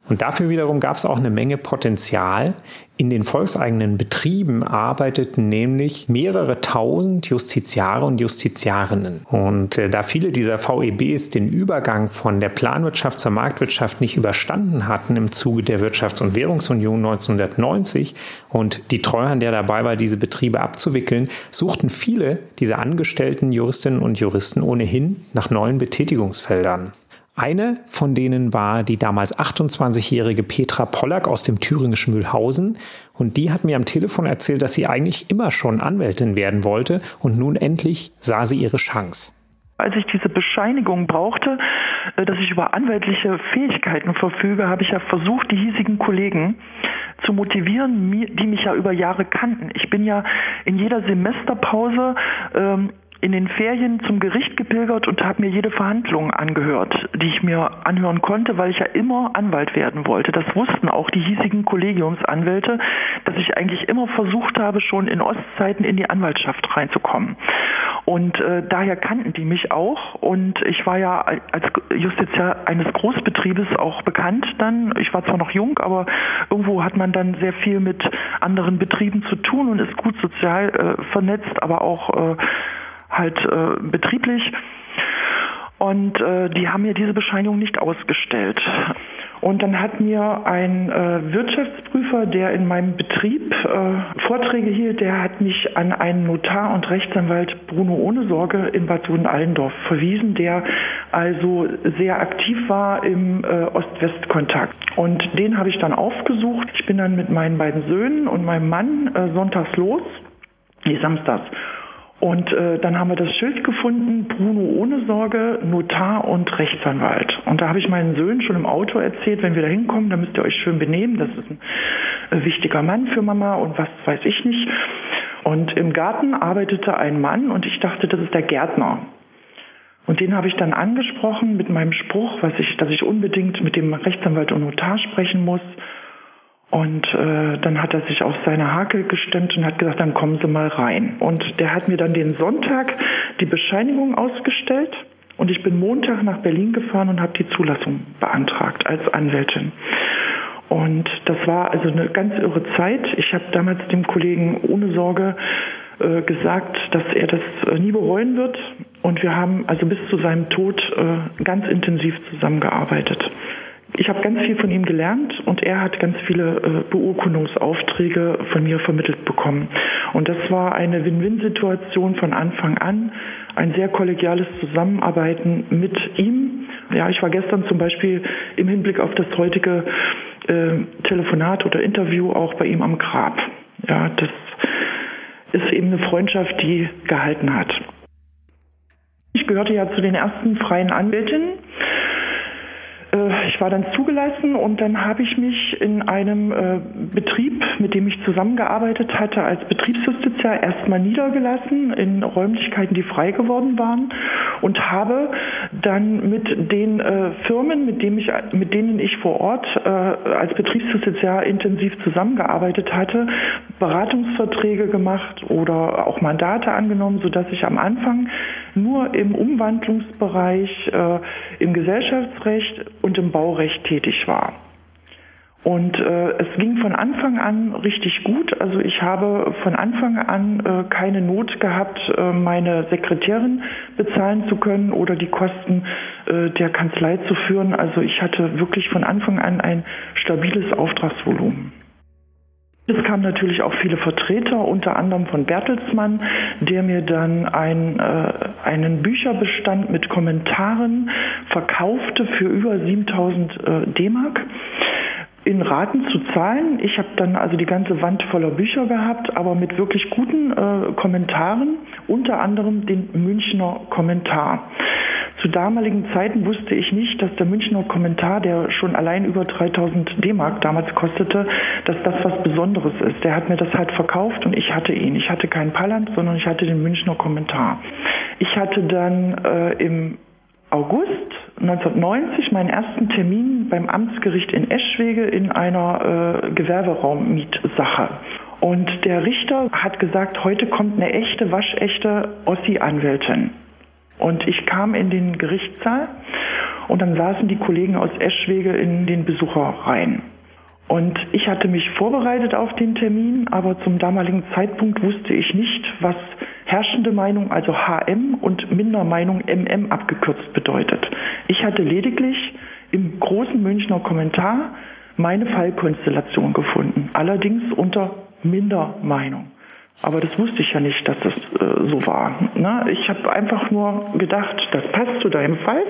Und dafür wiederum gab es auch eine Menge Potenzial. In den volkseigenen Betrieben arbeiteten nämlich mehrere tausend Justiziare und Justiziarinnen. Und äh, da viele dieser VEBs den Übergang von der Planwirtschaft zur Marktwirtschaft nicht überstanden hatten im Zuge der Wirtschafts- und Währungsunion 1990 und die Treuhand der dabei war, diese Betriebe abzuwickeln, suchten viele dieser angestellten Juristinnen und Juristen ohnehin nach neuen Betätigungsfeldern. Eine von denen war die damals 28-jährige Petra Pollack aus dem thüringischen Mühlhausen. Und die hat mir am Telefon erzählt, dass sie eigentlich immer schon Anwältin werden wollte und nun endlich sah sie ihre Chance. Als ich diese Bescheinigung brauchte, äh, dass ich über anwältliche Fähigkeiten verfüge, habe ich ja versucht, die hiesigen Kollegen zu motivieren, die mich ja über Jahre kannten. Ich bin ja in jeder Semesterpause ähm, in den Ferien zum Gericht gepilgert und habe mir jede Verhandlung angehört, die ich mir anhören konnte, weil ich ja immer Anwalt werden wollte. Das wussten auch die hiesigen Kollegiumsanwälte, dass ich eigentlich immer versucht habe, schon in Ostzeiten in die Anwaltschaft reinzukommen. Und äh, daher kannten die mich auch. Und ich war ja als Justiziar eines Großbetriebes auch bekannt dann. Ich war zwar noch jung, aber irgendwo hat man dann sehr viel mit anderen Betrieben zu tun und ist gut sozial äh, vernetzt, aber auch äh, halt äh, betrieblich. Und äh, die haben mir diese Bescheinigung nicht ausgestellt. Und dann hat mir ein äh, Wirtschaftsprüfer, der in meinem Betrieb äh, Vorträge hielt, der hat mich an einen Notar und Rechtsanwalt Bruno Ohnesorge in Bad Sohn-Allendorf verwiesen, der also sehr aktiv war im äh, Ost-West-Kontakt. Und den habe ich dann aufgesucht. Ich bin dann mit meinen beiden Söhnen und meinem Mann äh, sonntags los, nee, samstags und äh, dann haben wir das Schild gefunden, Bruno ohne Sorge, Notar und Rechtsanwalt. Und da habe ich meinen Söhnen schon im Auto erzählt, wenn wir da hinkommen, dann müsst ihr euch schön benehmen. Das ist ein äh, wichtiger Mann für Mama und was weiß ich nicht. Und im Garten arbeitete ein Mann und ich dachte, das ist der Gärtner. Und den habe ich dann angesprochen mit meinem Spruch, was ich, dass ich unbedingt mit dem Rechtsanwalt und Notar sprechen muss. Und äh, dann hat er sich auf seine Hakel gestemmt und hat gesagt, dann kommen Sie mal rein. Und der hat mir dann den Sonntag die Bescheinigung ausgestellt. Und ich bin Montag nach Berlin gefahren und habe die Zulassung beantragt als Anwältin. Und das war also eine ganz irre Zeit. Ich habe damals dem Kollegen ohne Sorge äh, gesagt, dass er das äh, nie bereuen wird. Und wir haben also bis zu seinem Tod äh, ganz intensiv zusammengearbeitet ich habe ganz viel von ihm gelernt und er hat ganz viele äh, Beurkundungsaufträge von mir vermittelt bekommen. Und das war eine Win-Win-Situation von Anfang an, ein sehr kollegiales Zusammenarbeiten mit ihm. Ja, ich war gestern zum Beispiel im Hinblick auf das heutige äh, Telefonat oder Interview auch bei ihm am Grab. Ja, das ist eben eine Freundschaft, die gehalten hat. Ich gehörte ja zu den ersten freien Anwältinnen ich war dann zugelassen und dann habe ich mich in einem äh, Betrieb, mit dem ich zusammengearbeitet hatte, als Betriebsjustiziar erstmal niedergelassen in Räumlichkeiten, die frei geworden waren und habe dann mit den äh, Firmen, mit, dem ich, mit denen ich vor Ort als Betriebsjustiziar intensiv zusammengearbeitet hatte, Beratungsverträge gemacht oder auch Mandate angenommen, sodass ich am Anfang nur im Umwandlungsbereich, im Gesellschaftsrecht und im Baurecht tätig war. Und äh, es ging von Anfang an richtig gut. Also ich habe von Anfang an äh, keine Not gehabt, äh, meine Sekretärin bezahlen zu können oder die Kosten äh, der Kanzlei zu führen. Also ich hatte wirklich von Anfang an ein stabiles Auftragsvolumen. Es kamen natürlich auch viele Vertreter, unter anderem von Bertelsmann, der mir dann ein, äh, einen Bücherbestand mit Kommentaren verkaufte für über 7000 äh, D-Mark in Raten zu zahlen. Ich habe dann also die ganze Wand voller Bücher gehabt, aber mit wirklich guten äh, Kommentaren, unter anderem den Münchner Kommentar. Zu damaligen Zeiten wusste ich nicht, dass der Münchner Kommentar, der schon allein über 3000 D-Mark damals kostete, dass das was Besonderes ist. Der hat mir das halt verkauft und ich hatte ihn. Ich hatte keinen Palland, sondern ich hatte den Münchner Kommentar. Ich hatte dann äh, im August 1990 meinen ersten Termin beim Amtsgericht in Eschwege in einer äh, Gewerberaummietsache. Und der Richter hat gesagt, heute kommt eine echte, waschechte Ossi-Anwältin. Und ich kam in den Gerichtssaal und dann saßen die Kollegen aus Eschwege in den Besucherreihen. Und ich hatte mich vorbereitet auf den Termin, aber zum damaligen Zeitpunkt wusste ich nicht, was herrschende Meinung, also HM und Mindermeinung MM abgekürzt bedeutet. Ich hatte lediglich im großen Münchner Kommentar meine Fallkonstellation gefunden, allerdings unter Mindermeinung. Aber das wusste ich ja nicht, dass das äh, so war. Ne? Ich habe einfach nur gedacht, das passt zu deinem Fall.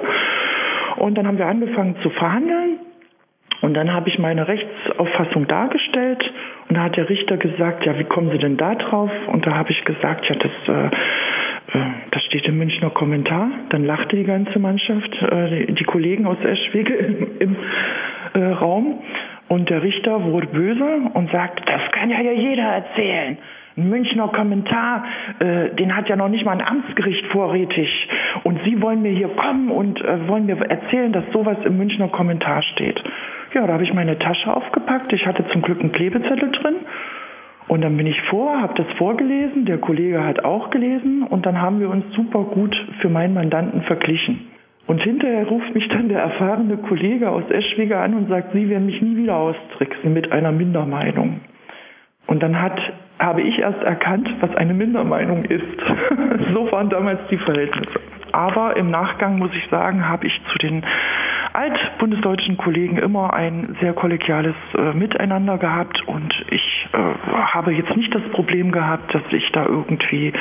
Und dann haben wir angefangen zu verhandeln. Und dann habe ich meine Rechtsauffassung dargestellt und da hat der Richter gesagt, ja, wie kommen Sie denn da drauf? Und da habe ich gesagt, ja, das, äh, äh, das steht im Münchner Kommentar. Dann lachte die ganze Mannschaft, äh, die, Kollegen aus Eschwege im, im äh, Raum. Und der Richter wurde böse und sagt, das kann ja jeder erzählen. Ein Münchner Kommentar, äh, den hat ja noch nicht mal ein Amtsgericht vorrätig. Und Sie wollen mir hier kommen und äh, wollen mir erzählen, dass sowas im Münchner Kommentar steht. Ja, da habe ich meine Tasche aufgepackt. Ich hatte zum Glück einen Klebezettel drin. Und dann bin ich vor, habe das vorgelesen, der Kollege hat auch gelesen und dann haben wir uns super gut für meinen Mandanten verglichen. Und hinterher ruft mich dann der erfahrene Kollege aus Eschwege an und sagt, Sie werden mich nie wieder austricksen mit einer Mindermeinung. Und dann hat, habe ich erst erkannt, was eine Mindermeinung ist. so waren damals die Verhältnisse. Aber im Nachgang muss ich sagen, habe ich zu den altbundesdeutschen Kollegen immer ein sehr kollegiales äh, Miteinander gehabt und ich äh, habe jetzt nicht das Problem gehabt, dass ich da irgendwie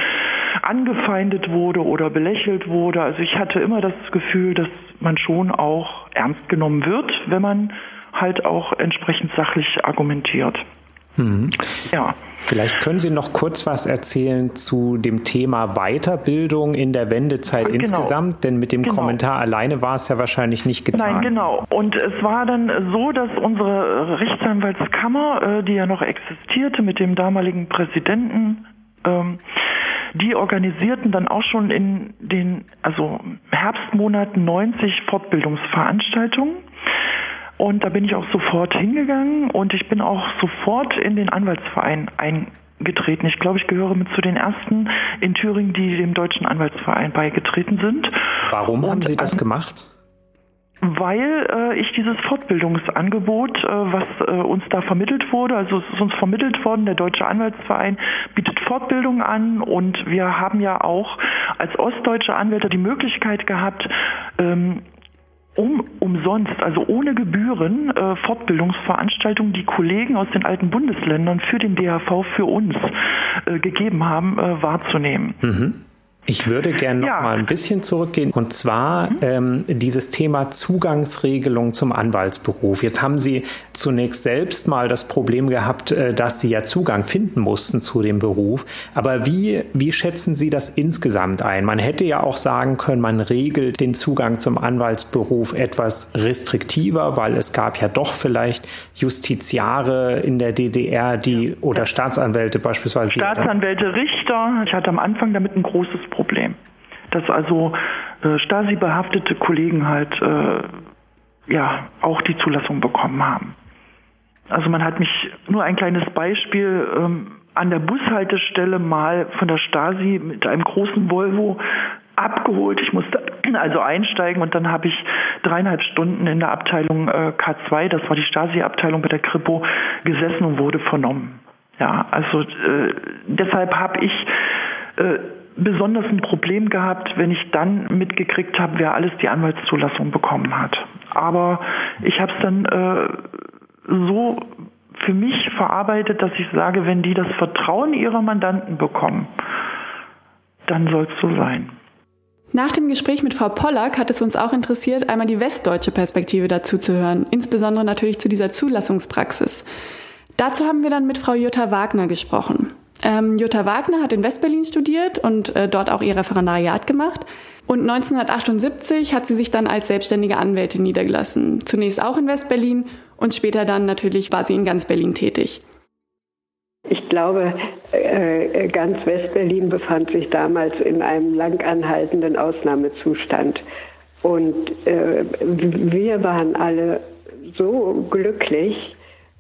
angefeindet wurde oder belächelt wurde. Also ich hatte immer das Gefühl, dass man schon auch ernst genommen wird, wenn man halt auch entsprechend sachlich argumentiert. Mhm. Ja. Vielleicht können Sie noch kurz was erzählen zu dem Thema Weiterbildung in der Wendezeit genau. insgesamt, denn mit dem genau. Kommentar alleine war es ja wahrscheinlich nicht getan. Nein, genau. Und es war dann so, dass unsere Rechtsanwaltskammer, äh, die ja noch existierte mit dem damaligen Präsidenten, ähm, die organisierten dann auch schon in den also Herbstmonaten 90 Fortbildungsveranstaltungen und da bin ich auch sofort hingegangen und ich bin auch sofort in den Anwaltsverein eingetreten. Ich glaube, ich gehöre mit zu den ersten in Thüringen, die dem Deutschen Anwaltsverein beigetreten sind. Warum und haben Sie das gemacht? weil äh, ich dieses Fortbildungsangebot, äh, was äh, uns da vermittelt wurde, also es ist uns vermittelt worden, der Deutsche Anwaltsverein bietet Fortbildung an und wir haben ja auch als ostdeutsche Anwälte die Möglichkeit gehabt, ähm, um umsonst, also ohne Gebühren, äh, Fortbildungsveranstaltungen, die Kollegen aus den alten Bundesländern für den DHV für uns äh, gegeben haben, äh, wahrzunehmen. Mhm. Ich würde gerne noch ja. mal ein bisschen zurückgehen und zwar mhm. ähm, dieses Thema Zugangsregelung zum Anwaltsberuf. Jetzt haben Sie zunächst selbst mal das Problem gehabt, äh, dass Sie ja Zugang finden mussten zu dem Beruf. Aber wie, wie schätzen Sie das insgesamt ein? Man hätte ja auch sagen können, man regelt den Zugang zum Anwaltsberuf etwas restriktiver, weil es gab ja doch vielleicht Justiziare in der DDR, die oder Staatsanwälte beispielsweise. Staatsanwälte, Richter. Ich hatte am Anfang damit ein großes Problem. Dass also äh, Stasi-behaftete Kollegen halt äh, ja auch die Zulassung bekommen haben. Also man hat mich nur ein kleines Beispiel ähm, an der Bushaltestelle mal von der Stasi mit einem großen Volvo abgeholt. Ich musste also einsteigen und dann habe ich dreieinhalb Stunden in der Abteilung äh, K2, das war die Stasi-Abteilung bei der Kripo, gesessen und wurde vernommen. Ja, also äh, deshalb habe ich äh, besonders ein Problem gehabt, wenn ich dann mitgekriegt habe, wer alles die Anwaltszulassung bekommen hat. Aber ich habe es dann äh, so für mich verarbeitet, dass ich sage, wenn die das Vertrauen ihrer Mandanten bekommen, dann soll es so sein. Nach dem Gespräch mit Frau Pollack hat es uns auch interessiert, einmal die westdeutsche Perspektive dazu zu hören, insbesondere natürlich zu dieser Zulassungspraxis. Dazu haben wir dann mit Frau Jutta Wagner gesprochen. Ähm, Jutta Wagner hat in Westberlin studiert und äh, dort auch ihr Referendariat gemacht. Und 1978 hat sie sich dann als selbstständige Anwältin niedergelassen. Zunächst auch in Westberlin und später dann natürlich war sie in ganz Berlin tätig. Ich glaube, äh, ganz Westberlin befand sich damals in einem lang anhaltenden Ausnahmezustand. Und äh, wir waren alle so glücklich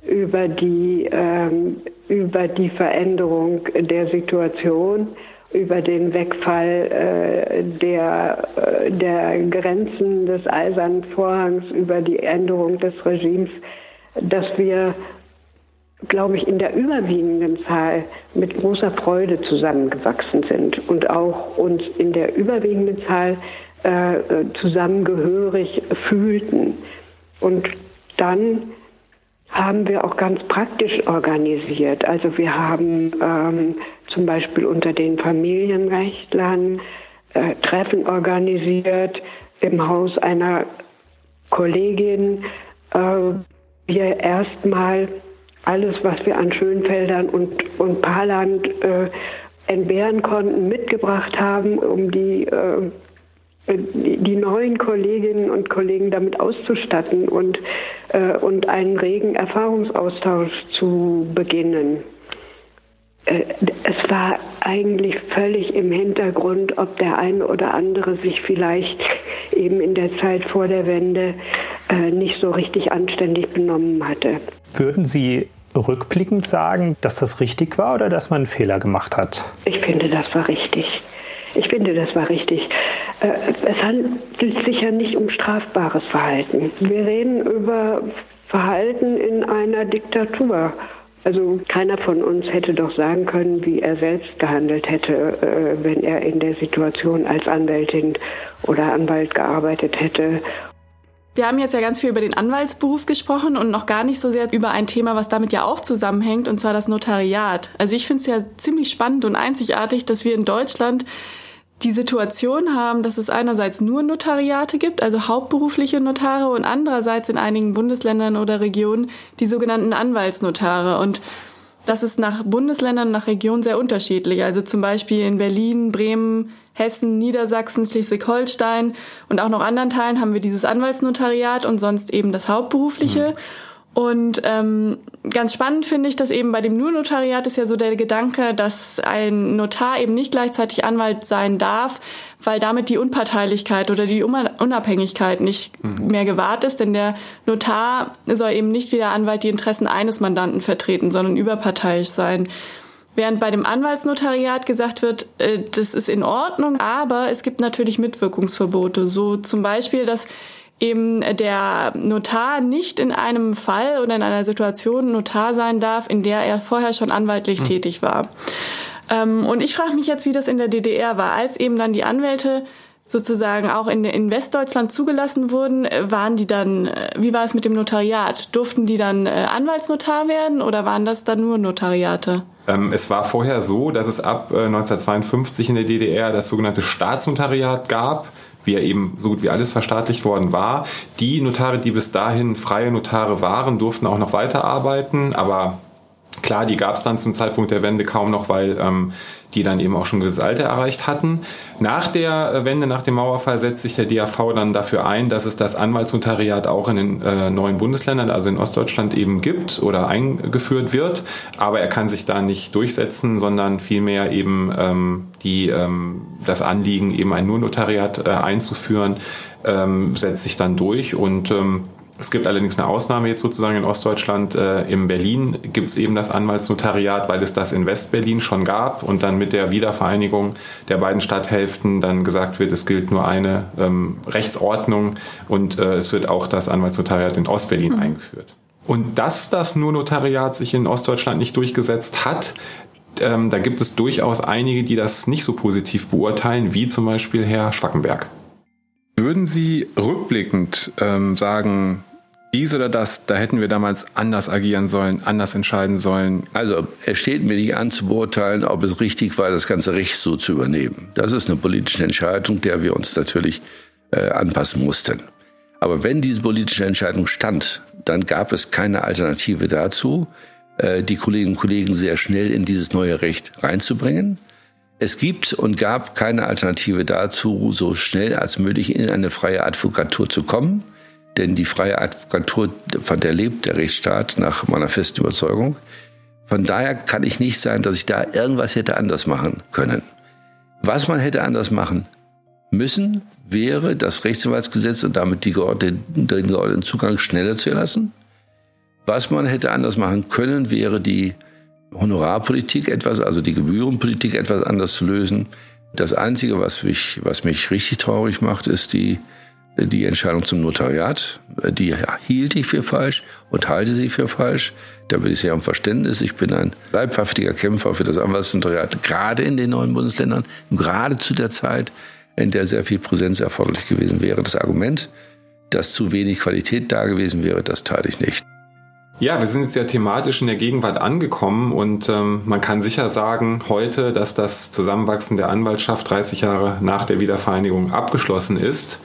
über die, ähm, über die Veränderung der Situation, über den Wegfall äh, der, äh, der Grenzen des Eisernen Vorhangs, über die Änderung des Regimes, dass wir, glaube ich, in der überwiegenden Zahl mit großer Freude zusammengewachsen sind und auch uns in der überwiegenden Zahl äh, zusammengehörig fühlten. Und dann haben wir auch ganz praktisch organisiert. Also wir haben ähm, zum Beispiel unter den Familienrechtlern äh, Treffen organisiert im Haus einer Kollegin. Äh, wir erstmal alles, was wir an Schönfeldern und, und Paarland äh, entbehren konnten, mitgebracht haben, um die äh, die neuen Kolleginnen und Kollegen damit auszustatten und, äh, und einen regen Erfahrungsaustausch zu beginnen. Äh, es war eigentlich völlig im Hintergrund, ob der eine oder andere sich vielleicht eben in der Zeit vor der Wende äh, nicht so richtig anständig benommen hatte. Würden Sie rückblickend sagen, dass das richtig war oder dass man einen Fehler gemacht hat? Ich finde, das war richtig. Ich finde, das war richtig. Äh, es handelt sich ja nicht um strafbares Verhalten. Wir reden über Verhalten in einer Diktatur. Also keiner von uns hätte doch sagen können, wie er selbst gehandelt hätte, äh, wenn er in der Situation als Anwältin oder Anwalt gearbeitet hätte. Wir haben jetzt ja ganz viel über den Anwaltsberuf gesprochen und noch gar nicht so sehr über ein Thema, was damit ja auch zusammenhängt, und zwar das Notariat. Also ich finde es ja ziemlich spannend und einzigartig, dass wir in Deutschland die Situation haben, dass es einerseits nur Notariate gibt, also hauptberufliche Notare, und andererseits in einigen Bundesländern oder Regionen die sogenannten Anwaltsnotare. Und das ist nach Bundesländern, nach Regionen sehr unterschiedlich. Also zum Beispiel in Berlin, Bremen, Hessen, Niedersachsen, Schleswig-Holstein und auch noch anderen Teilen haben wir dieses Anwaltsnotariat und sonst eben das hauptberufliche. Mhm. Und ähm, ganz spannend finde ich, dass eben bei dem Nur-Notariat ist ja so der Gedanke, dass ein Notar eben nicht gleichzeitig Anwalt sein darf, weil damit die Unparteilichkeit oder die Unabhängigkeit nicht mhm. mehr gewahrt ist. Denn der Notar soll eben nicht wie der Anwalt die Interessen eines Mandanten vertreten, sondern überparteiisch sein. Während bei dem Anwaltsnotariat gesagt wird, äh, das ist in Ordnung, aber es gibt natürlich Mitwirkungsverbote. So zum Beispiel, dass eben der Notar nicht in einem Fall oder in einer Situation Notar sein darf, in der er vorher schon anwaltlich mhm. tätig war. Ähm, und ich frage mich jetzt, wie das in der DDR war, als eben dann die Anwälte sozusagen auch in, in Westdeutschland zugelassen wurden, äh, waren die dann, äh, wie war es mit dem Notariat? Durften die dann äh, Anwaltsnotar werden oder waren das dann nur Notariate? Ähm, es war vorher so, dass es ab 1952 in der DDR das sogenannte Staatsnotariat gab wie er eben so gut wie alles verstaatlicht worden war. Die Notare, die bis dahin freie Notare waren, durften auch noch weiterarbeiten, aber klar, die gab es dann zum Zeitpunkt der Wende kaum noch, weil ähm, die dann eben auch schon gewisses Alter erreicht hatten. Nach der Wende, nach dem Mauerfall setzt sich der DAV dann dafür ein, dass es das Anwaltsnotariat auch in den äh, neuen Bundesländern, also in Ostdeutschland eben gibt oder eingeführt wird. Aber er kann sich da nicht durchsetzen, sondern vielmehr eben ähm, die, ähm, das Anliegen, eben ein Nur-Notariat äh, einzuführen, ähm, setzt sich dann durch und ähm, es gibt allerdings eine Ausnahme jetzt sozusagen in Ostdeutschland. Äh, in Berlin gibt es eben das Anwaltsnotariat, weil es das in Westberlin schon gab und dann mit der Wiedervereinigung der beiden Stadthälften dann gesagt wird, es gilt nur eine ähm, Rechtsordnung und äh, es wird auch das Anwaltsnotariat in Ostberlin mhm. eingeführt. Und dass das nur Notariat sich in Ostdeutschland nicht durchgesetzt hat, Ähm, da gibt es durchaus einige, die das nicht so positiv beurteilen, wie zum Beispiel Herr Schwackenberg. Würden Sie rückblickend ähm, sagen, dies oder das, da hätten wir damals anders agieren sollen, anders entscheiden sollen. Also es steht mir nicht an zu beurteilen, ob es richtig war, das ganze Recht so zu übernehmen. Das ist eine politische Entscheidung, der wir uns natürlich äh, anpassen mussten. Aber wenn diese politische Entscheidung stand, dann gab es keine Alternative dazu, äh, die Kolleginnen und Kollegen sehr schnell in dieses neue Recht reinzubringen. Es gibt und gab keine Alternative dazu, so schnell als möglich in eine freie Advokatur zu kommen denn die freie Advokatur, von der lebt der Rechtsstaat nach meiner festen Überzeugung. Von daher kann ich nicht sagen, dass ich da irgendwas hätte anders machen können. Was man hätte anders machen müssen, wäre das Rechtsanwaltsgesetz und damit die geordneten, den geordneten Zugang schneller zu erlassen. Was man hätte anders machen können, wäre die Honorarpolitik etwas, also die Gebührenpolitik etwas anders zu lösen. Das Einzige, was mich, was mich richtig traurig macht, ist die die Entscheidung zum Notariat, die hielt ich für falsch und halte sie für falsch. Da bin ich sehr am Verständnis. Ich bin ein leibhaftiger Kämpfer für das Anwaltsnotariat, gerade in den neuen Bundesländern, gerade zu der Zeit, in der sehr viel Präsenz erforderlich gewesen wäre. Das Argument, dass zu wenig Qualität da gewesen wäre, das teile ich nicht. Ja, wir sind jetzt ja thematisch in der Gegenwart angekommen und ähm, man kann sicher sagen heute, dass das Zusammenwachsen der Anwaltschaft 30 Jahre nach der Wiedervereinigung abgeschlossen ist.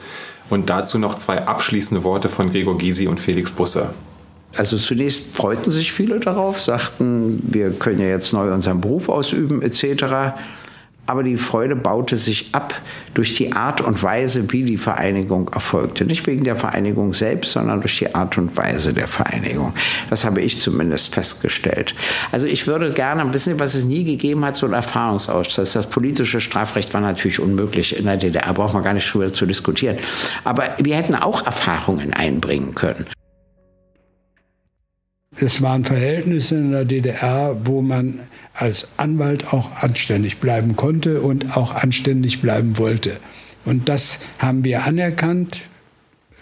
Und dazu noch zwei abschließende Worte von Gregor Gysi und Felix Busse. Also zunächst freuten sich viele darauf, sagten, wir können ja jetzt neu unseren Beruf ausüben etc aber die Freude baute sich ab durch die Art und Weise, wie die Vereinigung erfolgte. Nicht wegen der Vereinigung selbst, sondern durch die Art und Weise der Vereinigung. Das habe ich zumindest festgestellt. Also ich würde gerne wissen, was es nie gegeben hat, so ein Erfahrungsaustausch. Das politische Strafrecht war natürlich unmöglich in der DDR, braucht man gar nicht drüber zu diskutieren. Aber wir hätten auch Erfahrungen einbringen können. Es waren Verhältnisse in der DDR, wo man als Anwalt auch anständig bleiben konnte und auch anständig bleiben wollte. Und das haben wir anerkannt.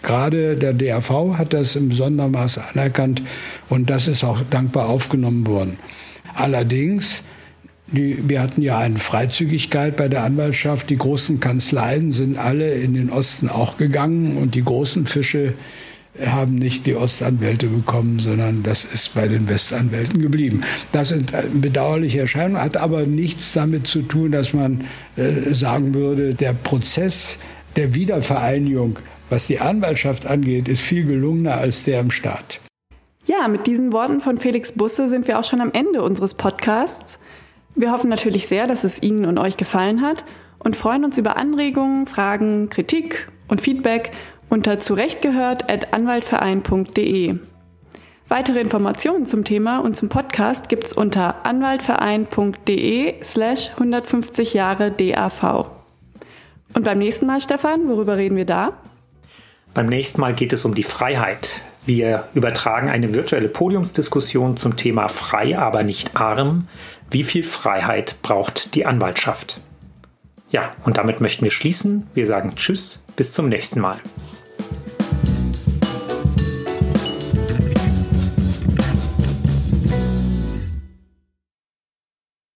Gerade der DRV hat das im Sondermaß anerkannt und das ist auch dankbar aufgenommen worden. Allerdings, die, wir hatten ja eine Freizügigkeit bei der Anwaltschaft. Die großen Kanzleien sind alle in den Osten auch gegangen und die großen Fische haben nicht die Ostanwälte bekommen, sondern das ist bei den Westanwälten geblieben. Das sind bedauerliche Erscheinungen, hat aber nichts damit zu tun, dass man äh, sagen würde, der Prozess der Wiedervereinigung, was die Anwaltschaft angeht, ist viel gelungener als der im Staat. Ja, mit diesen Worten von Felix Busse sind wir auch schon am Ende unseres Podcasts. Wir hoffen natürlich sehr, dass es Ihnen und euch gefallen hat und freuen uns über Anregungen, Fragen, Kritik und Feedback unter zurechtgehört.anwaltverein.de. Weitere Informationen zum Thema und zum Podcast gibt's unter anwaltverein.de slash 150 Jahre DAV. Und beim nächsten Mal, Stefan, worüber reden wir da? Beim nächsten Mal geht es um die Freiheit. Wir übertragen eine virtuelle Podiumsdiskussion zum Thema frei, aber nicht arm. Wie viel Freiheit braucht die Anwaltschaft? Ja, und damit möchten wir schließen. Wir sagen Tschüss, bis zum nächsten Mal.